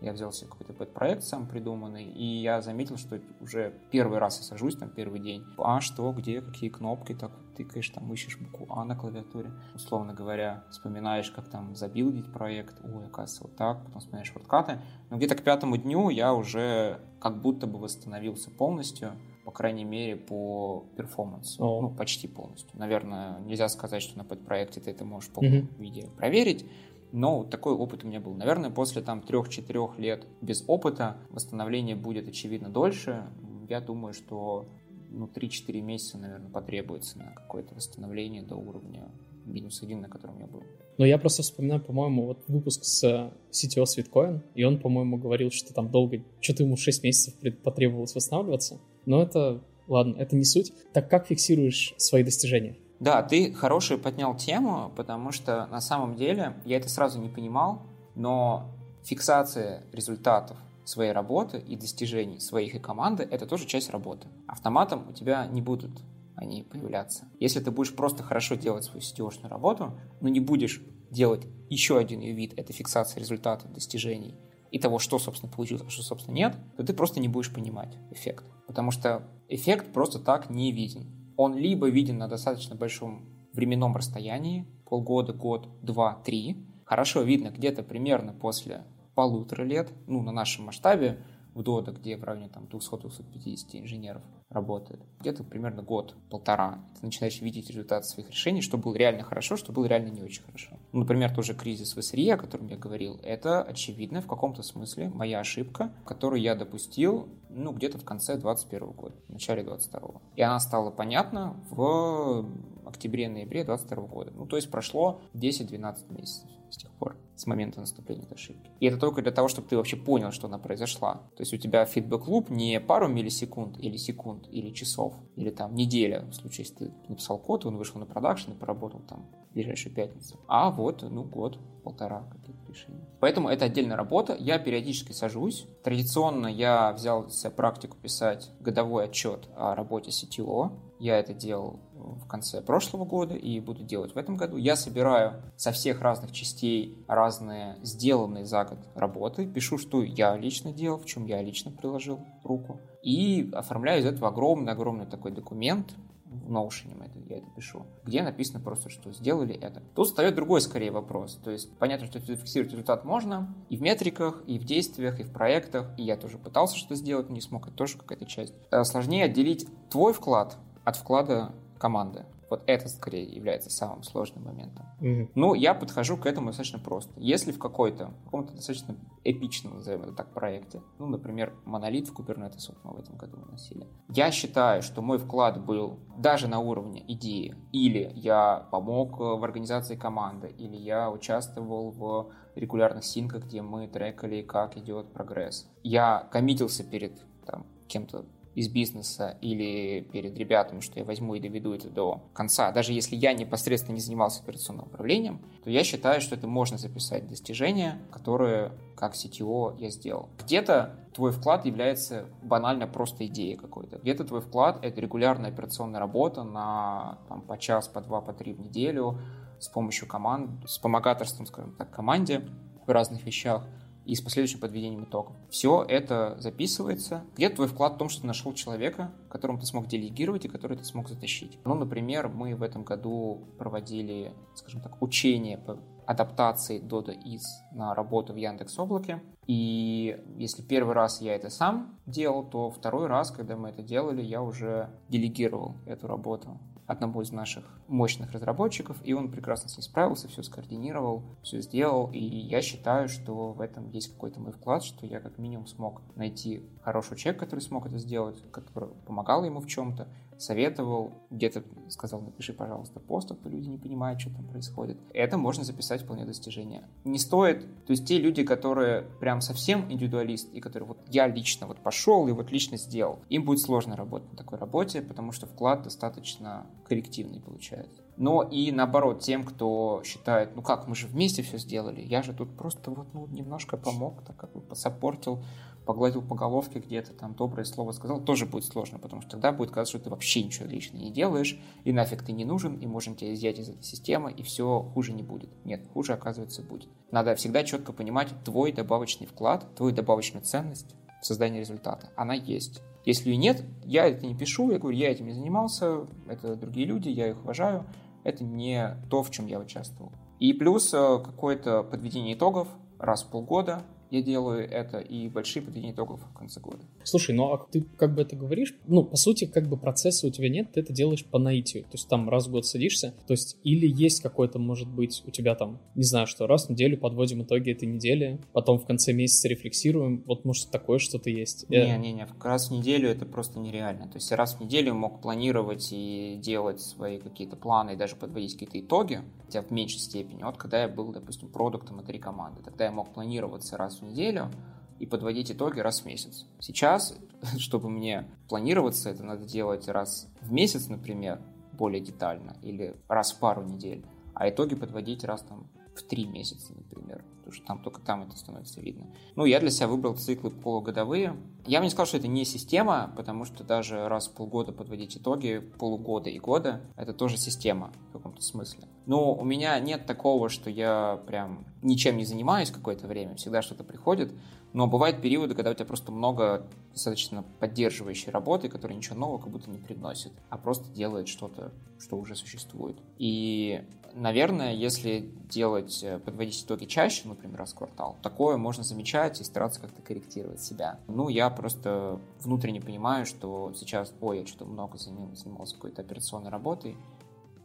я взял себе какой-то проект сам придуманный, и я заметил, что уже первый раз я сажусь, там, первый день. А что, где, какие кнопки, так тыкаешь, там, ищешь букву А на клавиатуре. Условно говоря, вспоминаешь, как там забилдить проект, ой, оказывается, вот так, потом вспоминаешь шорткаты. Но где-то к пятому дню я уже как будто бы восстановился полностью, по крайней мере, по перформансу. Oh. Ну, почти полностью. Наверное, нельзя сказать, что на подпроекте ты это можешь в полном mm-hmm. виде проверить, но такой опыт у меня был. Наверное, после там 3-4 лет без опыта восстановление будет, очевидно, дольше. Я думаю, что ну, 3-4 месяца, наверное, потребуется на какое-то восстановление до уровня минус один, на котором я был. Но я просто вспоминаю, по-моему, вот выпуск с CTO Sweetcoin, и он, по-моему, говорил, что там долго, что-то ему 6 месяцев потребовалось восстанавливаться. Но это, ладно, это не суть. Так как фиксируешь свои достижения? Да, ты хорошую поднял тему, потому что на самом деле я это сразу не понимал, но фиксация результатов своей работы и достижений своих и команды – это тоже часть работы. Автоматом у тебя не будут они появляться. Если ты будешь просто хорошо делать свою сетевочную работу, но не будешь делать еще один ее вид – это фиксация результатов, достижений и того, что, собственно, получилось, а что, собственно, нет, то ты просто не будешь понимать эффект. Потому что эффект просто так не виден он либо виден на достаточно большом временном расстоянии, полгода, год, два, три. Хорошо видно где-то примерно после полутора лет, ну, на нашем масштабе, в Дода, где районе там 200-250 инженеров работает. Где-то примерно год-полтора ты начинаешь видеть результаты своих решений, что было реально хорошо, что было реально не очень хорошо. Ну, например, тоже кризис в SRE, о котором я говорил, это, очевидно, в каком-то смысле моя ошибка, которую я допустил, ну, где-то в конце 21 года, в начале 22 И она стала понятна в октябре-ноябре 22 года. Ну, то есть прошло 10-12 месяцев с тех пор, с момента наступления этой ошибки. И это только для того, чтобы ты вообще понял, что она произошла. То есть у тебя фидбэк-луп не пару миллисекунд или секунд, или часов, или там неделя, в случае, если ты написал код, он вышел на продакшн и поработал там в ближайшую пятницу. А вот, ну, год, полтора каких-то решений. Поэтому это отдельная работа. Я периодически сажусь. Традиционно я взял себе практику писать годовой отчет о работе CTO. Я это делал в конце прошлого года и буду делать в этом году. Я собираю со всех разных частей разные сделанные за год работы, пишу, что я лично делал, в чем я лично приложил руку, и оформляю из этого огромный-огромный такой документ, в Notion я это пишу, где написано просто, что сделали это. Тут встает другой скорее вопрос. То есть понятно, что фиксировать результат можно и в метриках, и в действиях, и в проектах. И я тоже пытался что-то сделать, но не смог. Это тоже какая-то часть. Э, сложнее отделить твой вклад от вклада команды. Вот это скорее является самым сложным моментом. Mm-hmm. Ну, я подхожу к этому достаточно просто. Если в какой-то, каком-то достаточно эпичном, назовем это так, проекте, ну, например, монолит в Kubernetes вот мы в этом году выносили, я считаю, что мой вклад был даже на уровне идеи, или я помог в организации команды, или я участвовал в регулярных синках, где мы трекали, как идет прогресс. Я коммитился перед там, кем-то из бизнеса или перед ребятами, что я возьму и доведу это до конца, даже если я непосредственно не занимался операционным управлением, то я считаю, что это можно записать достижения, которые как CTO я сделал. Где-то твой вклад является банально просто идеей какой-то. Где-то твой вклад — это регулярная операционная работа на там, по час, по два, по три в неделю с помощью команд, с помогаторством, скажем так, команде в разных вещах и с последующим подведением итогов. Все это записывается. Где твой вклад в том, что ты нашел человека, которому ты смог делегировать и который ты смог затащить? Ну, например, мы в этом году проводили, скажем так, учение по адаптации Dodo из на работу в Яндекс Облаке. И если первый раз я это сам делал, то второй раз, когда мы это делали, я уже делегировал эту работу одному из наших мощных разработчиков, и он прекрасно с ней справился, все скоординировал, все сделал, и я считаю, что в этом есть какой-то мой вклад, что я как минимум смог найти хорошего человека, который смог это сделать, который помогал ему в чем-то, советовал, где-то сказал, напиши, пожалуйста, пост, а то люди не понимают, что там происходит. Это можно записать вполне достижение. Не стоит, то есть те люди, которые прям совсем индивидуалист, и которые вот я лично вот пошел и вот лично сделал, им будет сложно работать на такой работе, потому что вклад достаточно коллективный получается. Но и наоборот, тем, кто считает, ну как, мы же вместе все сделали, я же тут просто вот ну, немножко помог, так как бы посопортил, погладил по головке где-то, там доброе слово сказал, тоже будет сложно, потому что тогда будет казаться, что ты вообще ничего лично не делаешь, и нафиг ты не нужен, и можем тебя изъять из этой системы, и все хуже не будет. Нет, хуже, оказывается, будет. Надо всегда четко понимать твой добавочный вклад, твою добавочную ценность в создании результата. Она есть. Если ее нет, я это не пишу, я говорю, я этим не занимался, это другие люди, я их уважаю, это не то, в чем я участвовал. И плюс э, какое-то подведение итогов раз в полгода, я делаю это и большие подведения итогов в конце года. Слушай, ну а ты как бы это говоришь, ну, по сути, как бы процесса у тебя нет, ты это делаешь по наитию, то есть там раз в год садишься, то есть или есть какой-то, может быть, у тебя там, не знаю, что раз в неделю подводим итоги этой недели, потом в конце месяца рефлексируем, вот может такое что-то есть? Не-не-не, раз в неделю это просто нереально, то есть раз в неделю мог планировать и делать свои какие-то планы и даже подводить какие-то итоги, хотя в меньшей степени, вот когда я был, допустим, продуктом внутри команды, тогда я мог планироваться раз в неделю и подводить итоги раз в месяц. Сейчас, чтобы мне планироваться, это надо делать раз в месяц, например, более детально, или раз в пару недель, а итоги подводить раз там в три месяца, например, потому что там только там это становится видно. Ну, я для себя выбрал циклы полугодовые. Я бы не сказал, что это не система, потому что даже раз в полгода подводить итоги, полугода и года, это тоже система в каком-то смысле. Но у меня нет такого, что я прям ничем не занимаюсь какое-то время, всегда что-то приходит, но бывают периоды, когда у тебя просто много достаточно поддерживающей работы, которая ничего нового как будто не приносит, а просто делает что-то, что уже существует. И, наверное, если делать, э, подводить итоги чаще, например, раз в квартал, такое можно замечать и стараться как-то корректировать себя. Ну, я просто внутренне понимаю, что сейчас, ой, я что-то много занимался какой-то операционной работой,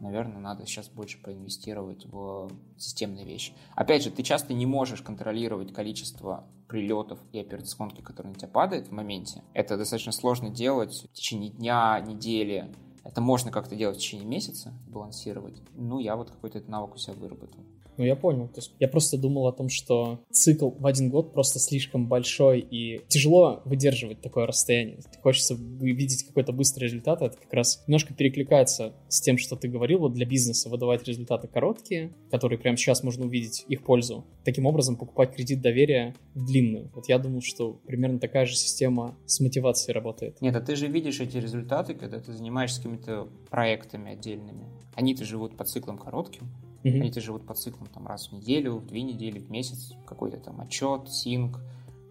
наверное, надо сейчас больше проинвестировать в системные вещи. Опять же, ты часто не можешь контролировать количество прилетов и операционки, которые на тебя падают в моменте. Это достаточно сложно делать в течение дня, недели. Это можно как-то делать в течение месяца, балансировать. Ну, я вот какой-то этот навык у себя выработал. Ну, я понял. То есть я просто думал о том, что цикл в один год просто слишком большой и тяжело выдерживать такое расстояние. Хочется видеть какой-то быстрый результат. Это как раз немножко перекликается с тем, что ты говорил. Вот для бизнеса выдавать результаты короткие, которые прямо сейчас можно увидеть их пользу. Таким образом покупать кредит доверия в длинную. Вот я думал, что примерно такая же система с мотивацией работает. Нет, а ты же видишь эти результаты, когда ты занимаешься какими-то проектами отдельными. Они-то живут по циклам коротким. Mm-hmm. Они-то живут по циклам там, раз в неделю, в две недели, в месяц, какой-то там отчет, синк,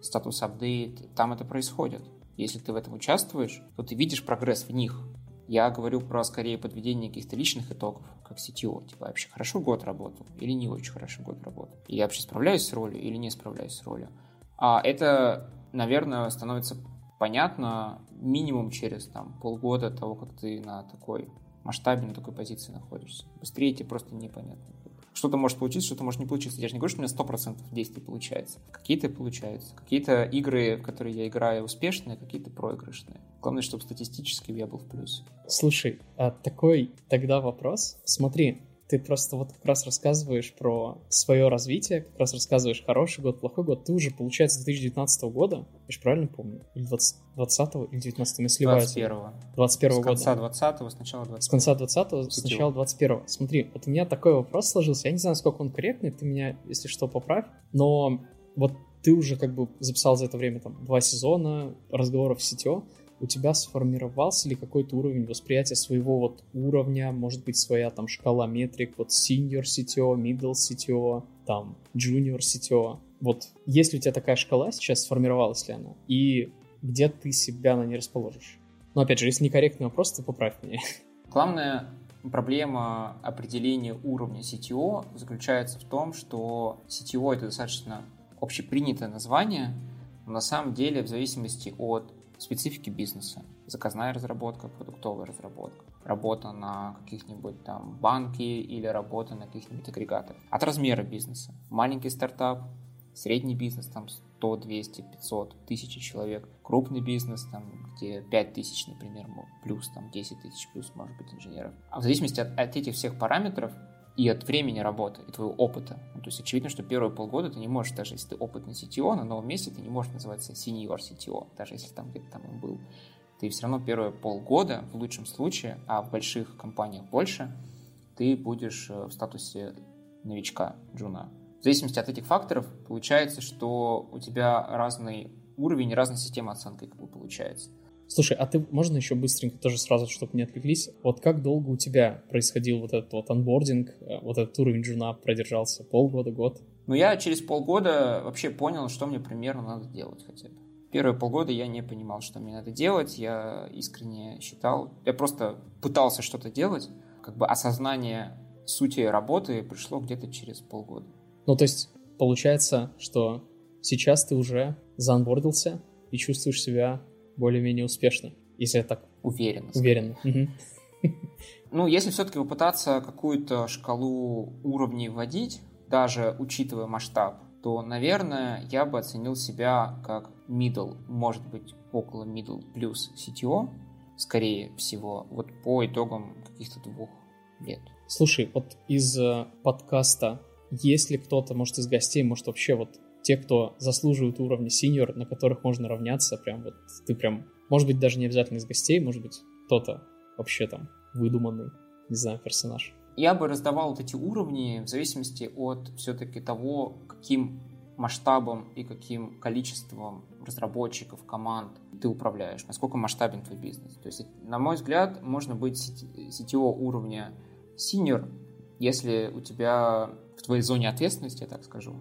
статус апдейт. Там это происходит. Если ты в этом участвуешь, то ты видишь прогресс в них. Я говорю про скорее подведение каких-то личных итогов, как CTO. Типа, вообще хорошо год работал или не очень хорошо год работал? Я вообще справляюсь с ролью или не справляюсь с ролью? А это, наверное, становится понятно минимум через там, полгода того, как ты на такой масштабе, на такой позиции находишься. Быстрее тебе просто непонятно. Что-то может получиться, что-то может не получиться. Я же не говорю, что у меня 100% действий получается. Какие-то получаются. Какие-то игры, в которые я играю, успешные, какие-то проигрышные. Главное, чтобы статистически я был в плюсе. Слушай, а такой тогда вопрос. Смотри, ты просто вот как раз рассказываешь про свое развитие, как раз рассказываешь хороший год, плохой год. Ты уже, получается, с 2019 года, я же правильно помню? Или 20, 20 или 19 мы сливаются? 21 21 С года. конца 20 сначала 20 С конца 20 с начала 21 Смотри, вот у меня такой вопрос сложился. Я не знаю, сколько он корректный, ты меня, если что, поправь. Но вот ты уже как бы записал за это время там два сезона разговоров в сетё у тебя сформировался ли какой-то уровень восприятия своего вот уровня, может быть, своя там шкала метрик, вот senior CTO, middle CTO, там junior CTO. Вот есть ли у тебя такая шкала сейчас, сформировалась ли она? И где ты себя на ней расположишь? Но опять же, если некорректный вопрос, то поправь меня. Главная проблема определения уровня CTO заключается в том, что CTO это достаточно общепринятое название, но на самом деле в зависимости от специфики бизнеса. Заказная разработка, продуктовая разработка, работа на каких-нибудь там банке или работа на каких-нибудь агрегаторах. От размера бизнеса. Маленький стартап, средний бизнес, там 100, 200, 500, тысячи человек. Крупный бизнес, там, где 5 тысяч, например, плюс, там, 10 тысяч плюс, может быть, инженеров. А в зависимости от, от этих всех параметров и от времени работы, и твоего опыта. Ну, то есть очевидно, что первые полгода ты не можешь, даже если ты опытный CTO, на новом месте ты не можешь называться senior CTO, даже если там где-то там он был. Ты все равно первые полгода, в лучшем случае, а в больших компаниях больше, ты будешь э, в статусе новичка, джуна. В зависимости от этих факторов получается, что у тебя разный уровень, разная система оценки как бы получается. Слушай, а ты можно еще быстренько тоже сразу, чтобы не отвлеклись? Вот как долго у тебя происходил вот этот вот анбординг, э, вот этот уровень джуна продержался? Полгода, год? Ну, я через полгода вообще понял, что мне примерно надо делать хотя бы. Первые полгода я не понимал, что мне надо делать, я искренне считал, я просто пытался что-то делать, как бы осознание сути работы пришло где-то через полгода. Ну, то есть, получается, что сейчас ты уже заанбордился и чувствуешь себя более-менее успешно, если я так уверенно. Уверенно. Ну, если все-таки попытаться какую-то шкалу уровней вводить, даже учитывая масштаб, то, наверное, я бы оценил себя как middle, может быть, около middle плюс CTO, скорее всего, вот по итогам каких-то двух лет. Слушай, вот из э, подкаста, если кто-то, может, из гостей, может, вообще вот те, кто заслуживают уровня синьор, на которых можно равняться, прям вот ты прям, может быть, даже не обязательно из гостей, может быть, кто-то вообще там выдуманный, не знаю, персонаж. Я бы раздавал вот эти уровни в зависимости от все-таки того, каким масштабом и каким количеством разработчиков, команд ты управляешь, насколько масштабен твой бизнес. То есть, на мой взгляд, можно быть сетевого уровня senior, если у тебя в твоей зоне ответственности, я так скажу,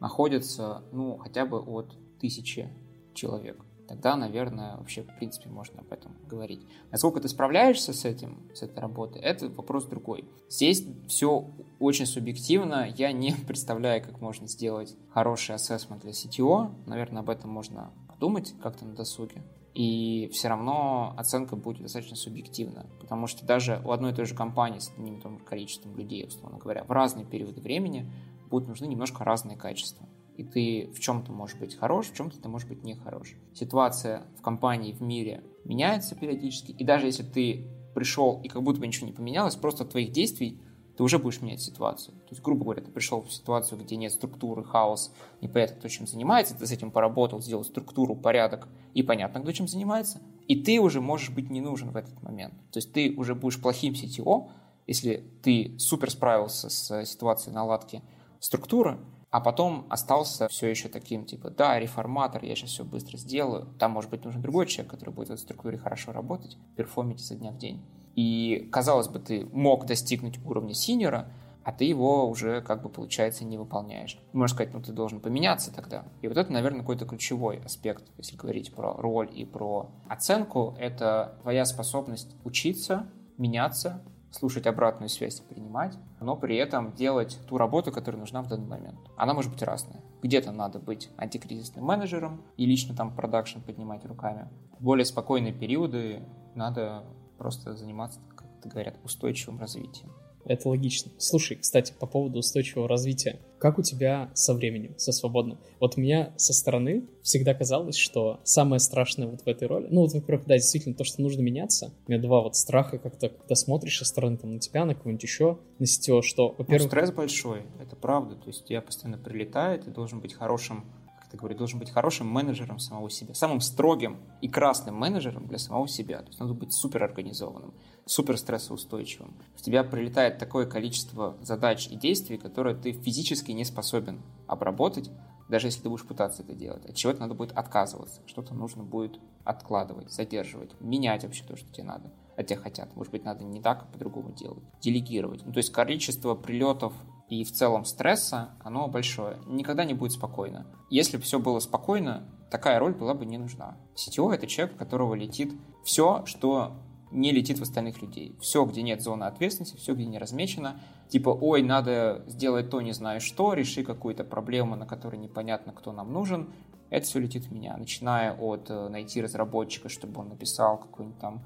находится, ну, хотя бы от тысячи человек. Тогда, наверное, вообще, в принципе, можно об этом говорить. Насколько ты справляешься с этим, с этой работой, это вопрос другой. Здесь все очень субъективно. Я не представляю, как можно сделать хороший ассессмент для CTO. Наверное, об этом можно подумать как-то на досуге. И все равно оценка будет достаточно субъективна, потому что даже у одной и той же компании с одним и том же количеством людей, условно говоря, в разные периоды времени будут нужны немножко разные качества. И ты в чем-то можешь быть хорош, в чем-то ты можешь быть не хорош. Ситуация в компании, в мире меняется периодически, и даже если ты пришел и как будто бы ничего не поменялось, просто от твоих действий ты уже будешь менять ситуацию. То есть, грубо говоря, ты пришел в ситуацию, где нет структуры, хаос, непонятно, кто чем занимается, ты с этим поработал, сделал структуру, порядок, и понятно, кто чем занимается, и ты уже можешь быть не нужен в этот момент. То есть ты уже будешь плохим CTO, если ты супер справился с ситуацией наладки структуры, а потом остался все еще таким, типа, да, реформатор, я сейчас все быстро сделаю. Там, может быть, нужен другой человек, который будет в этой структуре хорошо работать, перформить изо дня в день. И, казалось бы, ты мог достигнуть уровня синьора, а ты его уже, как бы, получается, не выполняешь. Можно сказать, ну, ты должен поменяться тогда. И вот это, наверное, какой-то ключевой аспект, если говорить про роль и про оценку, это твоя способность учиться, меняться, слушать обратную связь и принимать, но при этом делать ту работу, которая нужна в данный момент. Она может быть разная. Где-то надо быть антикризисным менеджером и лично там продакшн поднимать руками. В более спокойные периоды надо просто заниматься, как говорят, устойчивым развитием. Это логично. Слушай, кстати, по поводу устойчивого развития. Как у тебя со временем, со свободным? Вот меня со стороны всегда казалось, что самое страшное вот в этой роли, ну вот, во-первых, да, действительно, то, что нужно меняться. У меня два вот страха, как-то, когда смотришь со стороны там на тебя, на кого-нибудь еще, на сетево, что, во-первых... Ну, стресс большой, это правда. То есть я постоянно прилетаю, ты должен быть хорошим ты говоришь, должен быть хорошим менеджером самого себя, самым строгим и красным менеджером для самого себя. То есть надо быть супер организованным, супер стрессоустойчивым. В тебя прилетает такое количество задач и действий, которые ты физически не способен обработать, даже если ты будешь пытаться это делать. От чего-то надо будет отказываться, что-то нужно будет откладывать, задерживать, менять вообще то, что тебе надо, от тебя хотят. Может быть, надо не так, а по-другому делать. Делегировать. Ну, то есть количество прилетов и в целом стресса, оно большое. Никогда не будет спокойно. Если бы все было спокойно, такая роль была бы не нужна. Сетевой — это человек, у которого летит все, что не летит в остальных людей. Все, где нет зоны ответственности, все, где не размечено. Типа, ой, надо сделать то, не знаю что, реши какую-то проблему, на которой непонятно, кто нам нужен. Это все летит в меня. Начиная от э, найти разработчика, чтобы он написал какой-нибудь там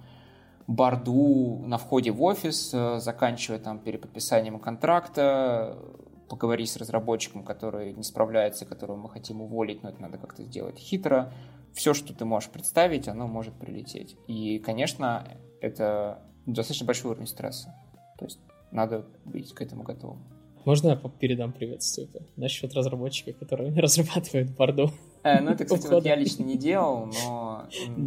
борду на входе в офис, э, заканчивая там переподписанием контракта, поговорить с разработчиком, который не справляется, которого мы хотим уволить, но это надо как-то сделать хитро. Все, что ты можешь представить, оно может прилететь. И, конечно, это достаточно большой уровень стресса. То есть надо быть к этому готовым. Можно я передам приветствие насчет разработчика, который разрабатывает борду? Э, ну, это, кстати, вот я лично не делал, но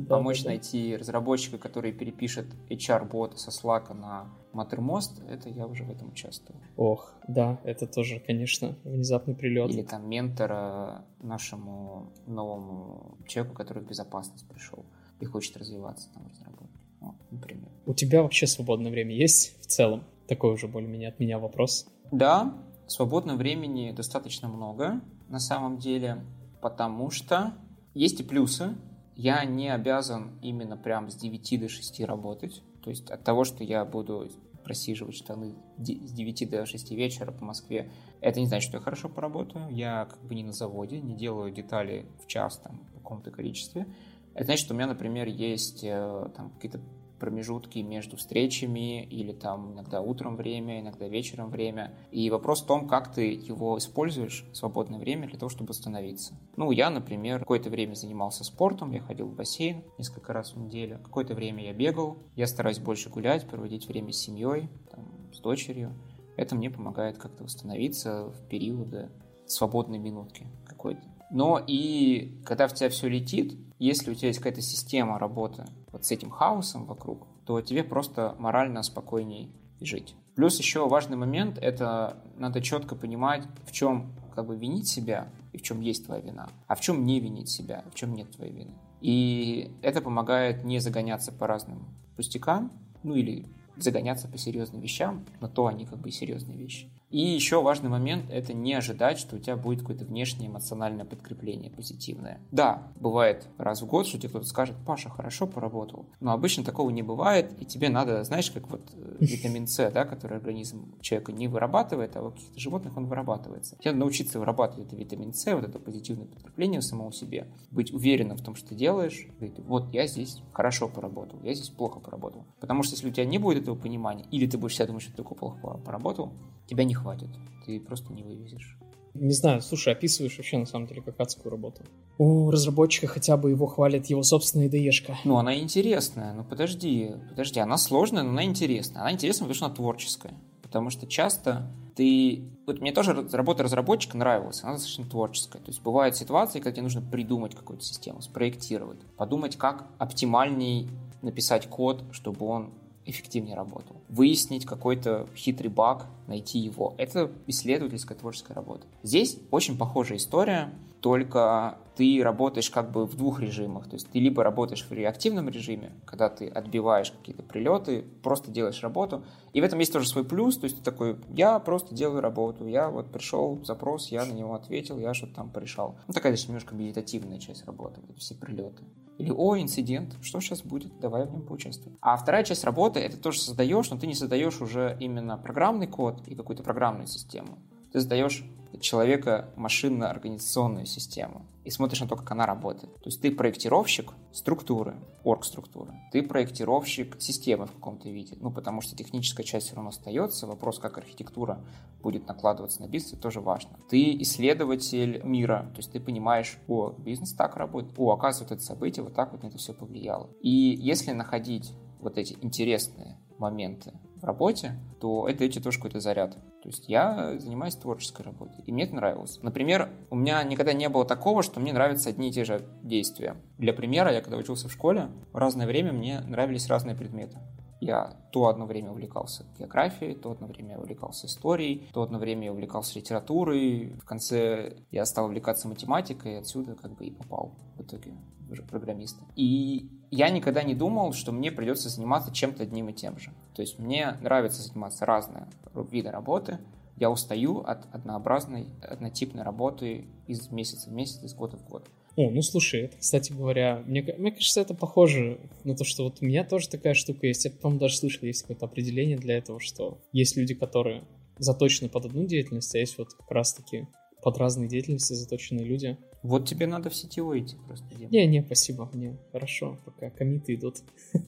помочь найти разработчика, который перепишет HR-бот со Slack на Mattermost, это я уже в этом участвовал. Ох, да, это тоже, конечно, внезапный прилет. Или там ментора нашему новому человеку, который в безопасность пришел и хочет развиваться там разработке. Вот, например. У тебя вообще свободное время есть в целом? Такой уже более-менее от меня вопрос. Да, свободного времени достаточно много на самом деле потому что есть и плюсы. Я не обязан именно прям с 9 до 6 работать. То есть от того, что я буду просиживать штаны с 9 до 6 вечера по Москве, это не значит, что я хорошо поработаю. Я как бы не на заводе, не делаю детали в час там, каком-то количестве. Это значит, что у меня, например, есть э, там какие-то промежутки между встречами или там иногда утром время, иногда вечером время. И вопрос в том, как ты его используешь, свободное время, для того, чтобы остановиться. Ну, я, например, какое-то время занимался спортом, я ходил в бассейн несколько раз в неделю, какое-то время я бегал, я стараюсь больше гулять, проводить время с семьей, там, с дочерью. Это мне помогает как-то восстановиться в периоды свободной минутки какой-то. Но и когда в тебя все летит, если у тебя есть какая-то система работы вот с этим хаосом вокруг, то тебе просто морально спокойней жить. Плюс еще важный момент – это надо четко понимать, в чем как бы винить себя и в чем есть твоя вина, а в чем не винить себя, в чем нет твоей вины. И это помогает не загоняться по разным пустякам, ну или загоняться по серьезным вещам, но то они как бы серьезные вещи. И еще важный момент – это не ожидать, что у тебя будет какое-то внешнее эмоциональное подкрепление позитивное. Да, бывает раз в год, что тебе кто-то скажет, Паша, хорошо поработал. Но обычно такого не бывает, и тебе надо, знаешь, как вот э, витамин С, да, который организм человека не вырабатывает, а у каких-то животных он вырабатывается. Тебе надо научиться вырабатывать это витамин С, вот это позитивное подкрепление самому себе, быть уверенным в том, что ты делаешь, говорить, вот я здесь хорошо поработал, я здесь плохо поработал. Потому что если у тебя не будет этого понимания, или ты будешь себя думать, что ты только плохо поработал, тебя не хватит. Ты просто не вывезешь. Не знаю, слушай, описываешь вообще на самом деле как адскую работу. У разработчика хотя бы его хвалит его собственная ide Ну, она интересная, ну подожди, подожди, она сложная, но она интересная. Она интересная, потому что она творческая. Потому что часто ты... Вот мне тоже работа разработчика нравилась, она достаточно творческая. То есть бывают ситуации, когда тебе нужно придумать какую-то систему, спроектировать, подумать, как оптимальней написать код, чтобы он эффективнее работал. Выяснить какой-то хитрый баг, найти его. Это исследовательская творческая работа. Здесь очень похожая история, только ты работаешь как бы в двух режимах. То есть ты либо работаешь в реактивном режиме, когда ты отбиваешь какие-то прилеты, просто делаешь работу. И в этом есть тоже свой плюс. То есть ты такой, я просто делаю работу, я вот пришел запрос, я на него ответил, я что-то там порешал. Ну, такая даже немножко медитативная часть работы, вот все прилеты. Или, о, инцидент, что сейчас будет, давай в нем поучаствуем. А вторая часть работы, это тоже создаешь, но ты не создаешь уже именно программный код и какую-то программную систему. Ты создаешь человека машинно-организационную систему и смотришь на то, как она работает. То есть ты проектировщик структуры, орг-структуры, ты проектировщик системы в каком-то виде, ну, потому что техническая часть все равно остается, вопрос, как архитектура будет накладываться на бизнес, тоже важно. Ты исследователь мира, то есть ты понимаешь, о, бизнес так работает, о, оказывается, это событие вот так вот на это все повлияло. И если находить вот эти интересные моменты работе, то это эти тоже какой-то заряд. То есть я занимаюсь творческой работой, и мне это нравилось. Например, у меня никогда не было такого, что мне нравятся одни и те же действия. Для примера, я когда учился в школе, в разное время мне нравились разные предметы. Я то одно время увлекался географией, то одно время увлекался историей, то одно время увлекался литературой. В конце я стал увлекаться математикой, и отсюда как бы и попал в итоге уже программиста. И я никогда не думал, что мне придется заниматься чем-то одним и тем же. То есть мне нравится заниматься разные виды работы. Я устаю от однообразной, однотипной работы из месяца в месяц, из года в год. О, ну слушай, это, кстати говоря, мне, мне кажется, это похоже на то, что вот у меня тоже такая штука есть. Я, по-моему, даже слышал, есть какое-то определение для этого, что есть люди, которые заточены под одну деятельность, а есть вот как раз-таки под разные деятельности заточенные люди. Вот тебе надо в сетевой идти просто. Не-не, спасибо, мне хорошо, пока комиты идут.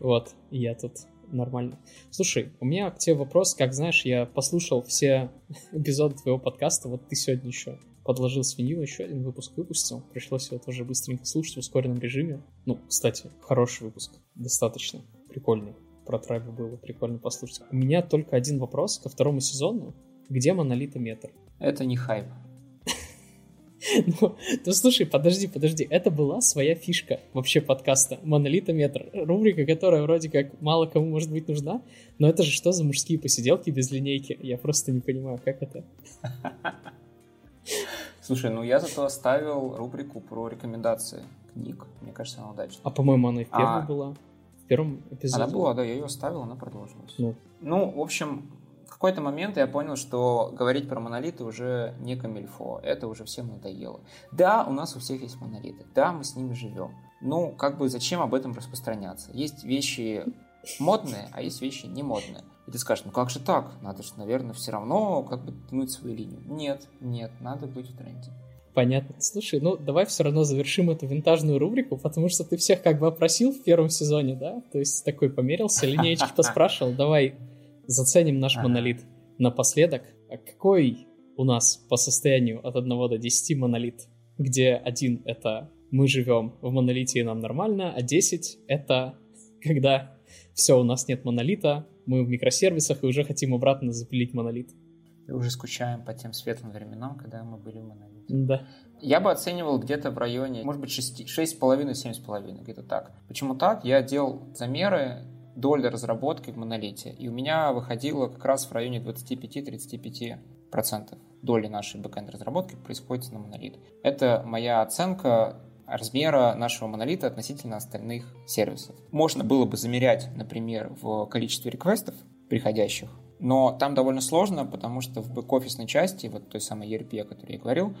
Вот, я тут нормально. Слушай, у меня к тебе вопрос, как знаешь, я послушал все эпизоды твоего подкаста, вот ты сегодня еще подложил свинью, еще один выпуск выпустил. Пришлось его тоже быстренько слушать в ускоренном режиме. Ну, кстати, хороший выпуск, достаточно прикольный. Про Трайбу было прикольно послушать. У меня только один вопрос ко второму сезону. Где монолитометр? Это не хайп. Ну, ну, слушай, подожди, подожди. Это была своя фишка вообще подкаста. Монолитометр. Рубрика, которая вроде как мало кому может быть нужна. Но это же что за мужские посиделки без линейки? Я просто не понимаю, как это. Слушай, ну я зато оставил рубрику про рекомендации книг. Мне кажется, она удачная. А по-моему, она и в первой а... была. В первом эпизоде. Она была, да, я ее оставил, она продолжилась. Ну, ну в общем, какой-то момент я понял, что говорить про монолиты уже не камильфо. Это уже всем надоело. Да, у нас у всех есть монолиты. Да, мы с ними живем. Ну, как бы зачем об этом распространяться? Есть вещи модные, а есть вещи не модные. И ты скажешь, ну как же так? Надо же, наверное, все равно как бы тянуть свою линию. Нет, нет, надо быть в тренде. Понятно. Слушай, ну давай все равно завершим эту винтажную рубрику, потому что ты всех как бы опросил в первом сезоне, да? То есть такой померился, линеечки спрашивал, давай заценим наш монолит. Напоследок, а какой у нас по состоянию от 1 до 10 монолит? Где один это мы живем в монолите и нам нормально, а 10 это когда все, у нас нет монолита, мы в микросервисах и уже хотим обратно запилить монолит. И уже скучаем по тем светлым временам, когда мы были в монолите. Да. Я бы оценивал где-то в районе, может быть, 6,5-7,5, где-то так. Почему так? Я делал замеры доли разработки в монолите, и у меня выходило как раз в районе 25-35% доли нашей бэкэнд разработки происходит на монолит. Это моя оценка размера нашего монолита относительно остальных сервисов. Можно было бы замерять, например, в количестве реквестов приходящих, но там довольно сложно, потому что в бэк-офисной части, вот той самой ERP, о которой я говорил,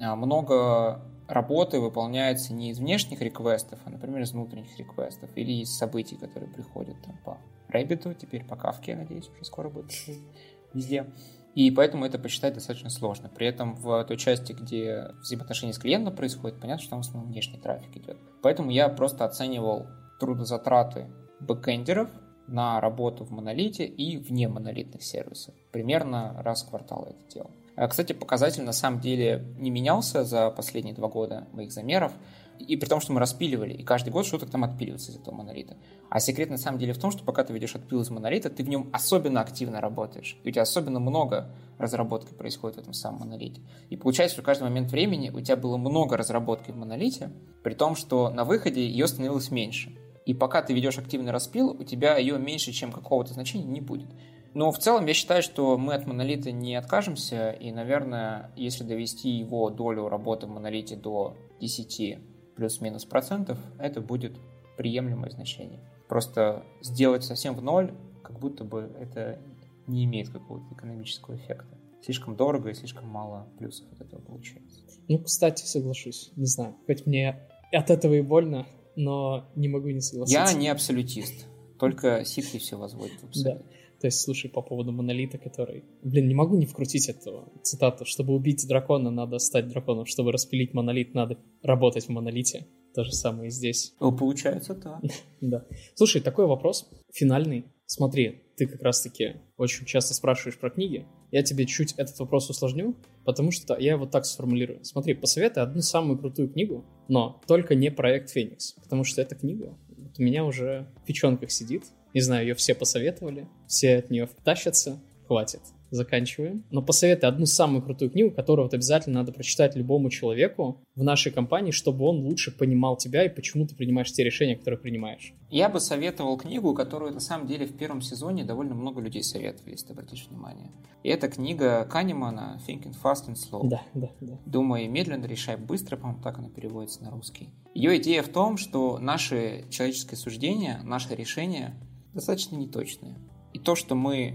а, много работы выполняется не из внешних реквестов, а, например, из внутренних реквестов или из событий, которые приходят там по Rabbit, теперь по Kafka, я надеюсь, уже скоро будет везде. И поэтому это посчитать достаточно сложно. При этом в той части, где взаимоотношения с клиентом происходит, понятно, что там в основном внешний трафик идет. Поэтому я просто оценивал трудозатраты бэкэндеров на работу в монолите и вне монолитных сервисов. Примерно раз в квартал я это делал. А, кстати, показатель на самом деле не менялся за последние два года моих замеров. И при том, что мы распиливали, и каждый год что-то там отпиливается из этого монолита. А секрет на самом деле в том, что пока ты ведешь отпил из монолита, ты в нем особенно активно работаешь. И у тебя особенно много разработки происходит в этом самом монолите. И получается, что в каждый момент времени у тебя было много разработки в монолите, при том, что на выходе ее становилось меньше. И пока ты ведешь активный распил, у тебя ее меньше, чем какого-то значения не будет. Ну, в целом, я считаю, что мы от монолита не откажемся, и, наверное, если довести его долю работы в монолите до 10 плюс-минус процентов, это будет приемлемое значение. Просто сделать совсем в ноль, как будто бы это не имеет какого-то экономического эффекта. Слишком дорого и слишком мало плюсов от этого получается. Ну, кстати, соглашусь. Не знаю, хоть мне от этого и больно, но не могу не согласиться. Я не абсолютист. Только ситхи все возводят в абсолют. Да. То есть, слушай, по поводу монолита, который... Блин, не могу не вкрутить эту цитату. Чтобы убить дракона, надо стать драконом. Чтобы распилить монолит, надо работать в монолите. То же самое и здесь. Ну, получается, да. Да. Слушай, такой вопрос финальный. Смотри, ты как раз-таки очень часто спрашиваешь про книги. Я тебе чуть этот вопрос усложню, потому что я его так сформулирую. Смотри, посоветуй одну самую крутую книгу, но только не проект Феникс, потому что эта книга вот у меня уже в печенках сидит, не знаю, ее все посоветовали, все от нее тащатся, хватит заканчиваем. Но посоветуй одну самую крутую книгу, которую вот обязательно надо прочитать любому человеку в нашей компании, чтобы он лучше понимал тебя и почему ты принимаешь те решения, которые принимаешь. Я бы советовал книгу, которую на самом деле в первом сезоне довольно много людей советовали, если ты обратишь внимание. И это книга Канемана «Thinking Fast and Slow». Да, да, да. «Думай медленно, решай быстро», по-моему, так она переводится на русский. Ее идея в том, что наше человеческое суждение, наше решение достаточно неточные. И то, что мы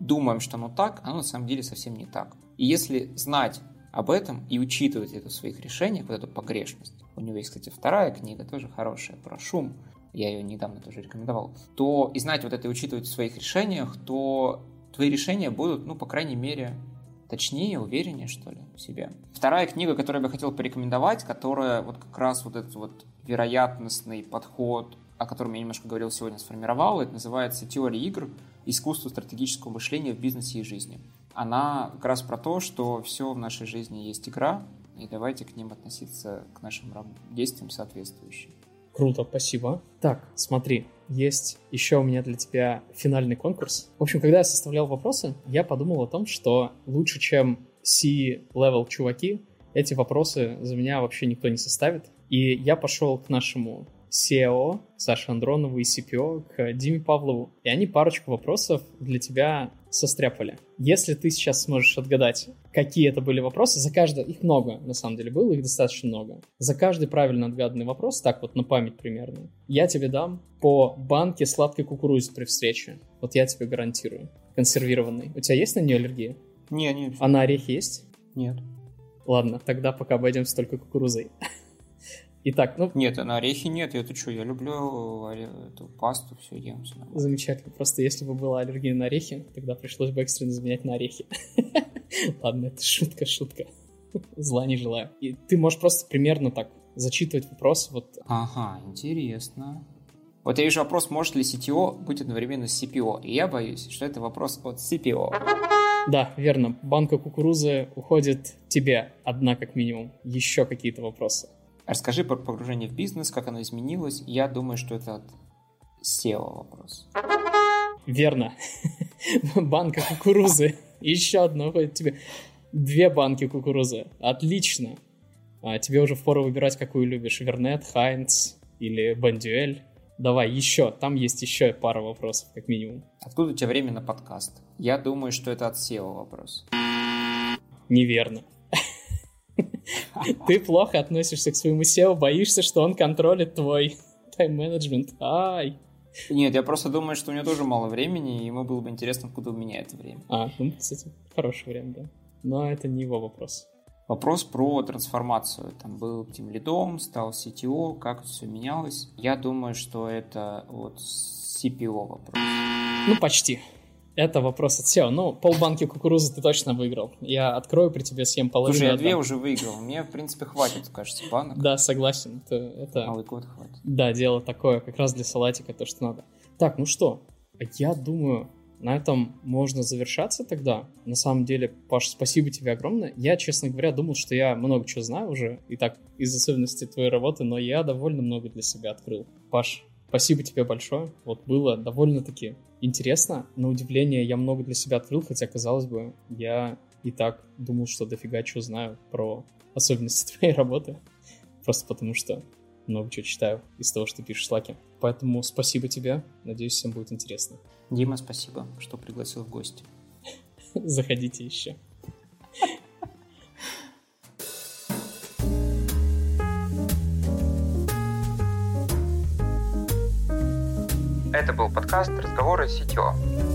думаем, что оно так, оно на самом деле совсем не так. И если знать об этом и учитывать это в своих решениях, вот эту погрешность, у него есть, кстати, вторая книга, тоже хорошая, про шум, я ее недавно тоже рекомендовал, то и знать вот это и учитывать в своих решениях, то твои решения будут, ну, по крайней мере, точнее, увереннее, что ли, в себе. Вторая книга, которую я бы хотел порекомендовать, которая вот как раз вот этот вот вероятностный подход, о котором я немножко говорил сегодня, сформировал, это называется «Теория игр. Искусство стратегического мышления в бизнесе и жизни». Она как раз про то, что все в нашей жизни есть игра, и давайте к ним относиться, к нашим действиям соответствующе. Круто, спасибо. Так, смотри, есть еще у меня для тебя финальный конкурс. В общем, когда я составлял вопросы, я подумал о том, что лучше, чем C-level чуваки, эти вопросы за меня вообще никто не составит. И я пошел к нашему SEO, Саше Андронову и CPO, к Диме Павлову. И они парочку вопросов для тебя состряпали. Если ты сейчас сможешь отгадать, какие это были вопросы, за каждый, их много, на самом деле, было, их достаточно много. За каждый правильно отгаданный вопрос, так вот на память примерно, я тебе дам по банке сладкой кукурузы при встрече. Вот я тебе гарантирую. Консервированный. У тебя есть на нее аллергия? Не, нет. А на орехи есть? Нет. Ладно, тогда пока обойдемся только кукурузой. Итак, ну... Нет, на орехи нет, это что, я люблю эту пасту, все ем. Все Замечательно, просто если бы была аллергия на орехи, тогда пришлось бы экстренно заменять на орехи. Ладно, это шутка, шутка. Зла не желаю. И ты можешь просто примерно так зачитывать вопрос. Вот. Ага, интересно. Вот я вижу вопрос, может ли CTO быть одновременно с CPO. И я боюсь, что это вопрос от CPO. Да, верно. Банка кукурузы уходит тебе одна как минимум. Еще какие-то вопросы. Расскажи про погружение в бизнес, как оно изменилось. Я думаю, что это от SEO вопрос. Верно. Банка кукурузы. Еще одно тебе. Две банки кукурузы. Отлично. А, тебе уже впору выбирать, какую любишь. Вернет, Хайнц или Бандюэль. Давай, еще. Там есть еще пара вопросов, как минимум. Откуда у тебя время на подкаст? Я думаю, что это от SEO вопрос. Неверно. Ты плохо относишься к своему SEO, боишься, что он контролит твой тайм-менеджмент. Ай. Нет, я просто думаю, что у него тоже мало времени, и ему было бы интересно, откуда у меня это время. А, ну, кстати, хорошее время, да. Но это не его вопрос. Вопрос про трансформацию. Там был тем лидом, стал CTO, как все менялось. Я думаю, что это вот CPO вопрос. Ну, почти. Это вопрос от SEO. Ну, полбанки кукурузы ты точно выиграл. Я открою при тебе съем половину. Слушай, я две уже выиграл. Мне, в принципе, хватит, кажется, банок. Да, согласен. Это, это... Новый год хватит. Да, дело такое, как раз для салатика, то, что надо. Так, ну что, я думаю, на этом можно завершаться тогда. На самом деле, Паш, спасибо тебе огромное. Я, честно говоря, думал, что я много чего знаю уже, и так из особенностей твоей работы, но я довольно много для себя открыл. Паш, спасибо тебе большое. Вот было довольно-таки интересно. На удивление, я много для себя открыл, хотя, казалось бы, я и так думал, что дофига чего знаю про особенности твоей работы. Просто потому что много чего читаю из того, что пишешь в Slack. Поэтому спасибо тебе. Надеюсь, всем будет интересно. Дима, спасибо, что пригласил в гости. Заходите еще. Это был подкаст «Разговоры CTO».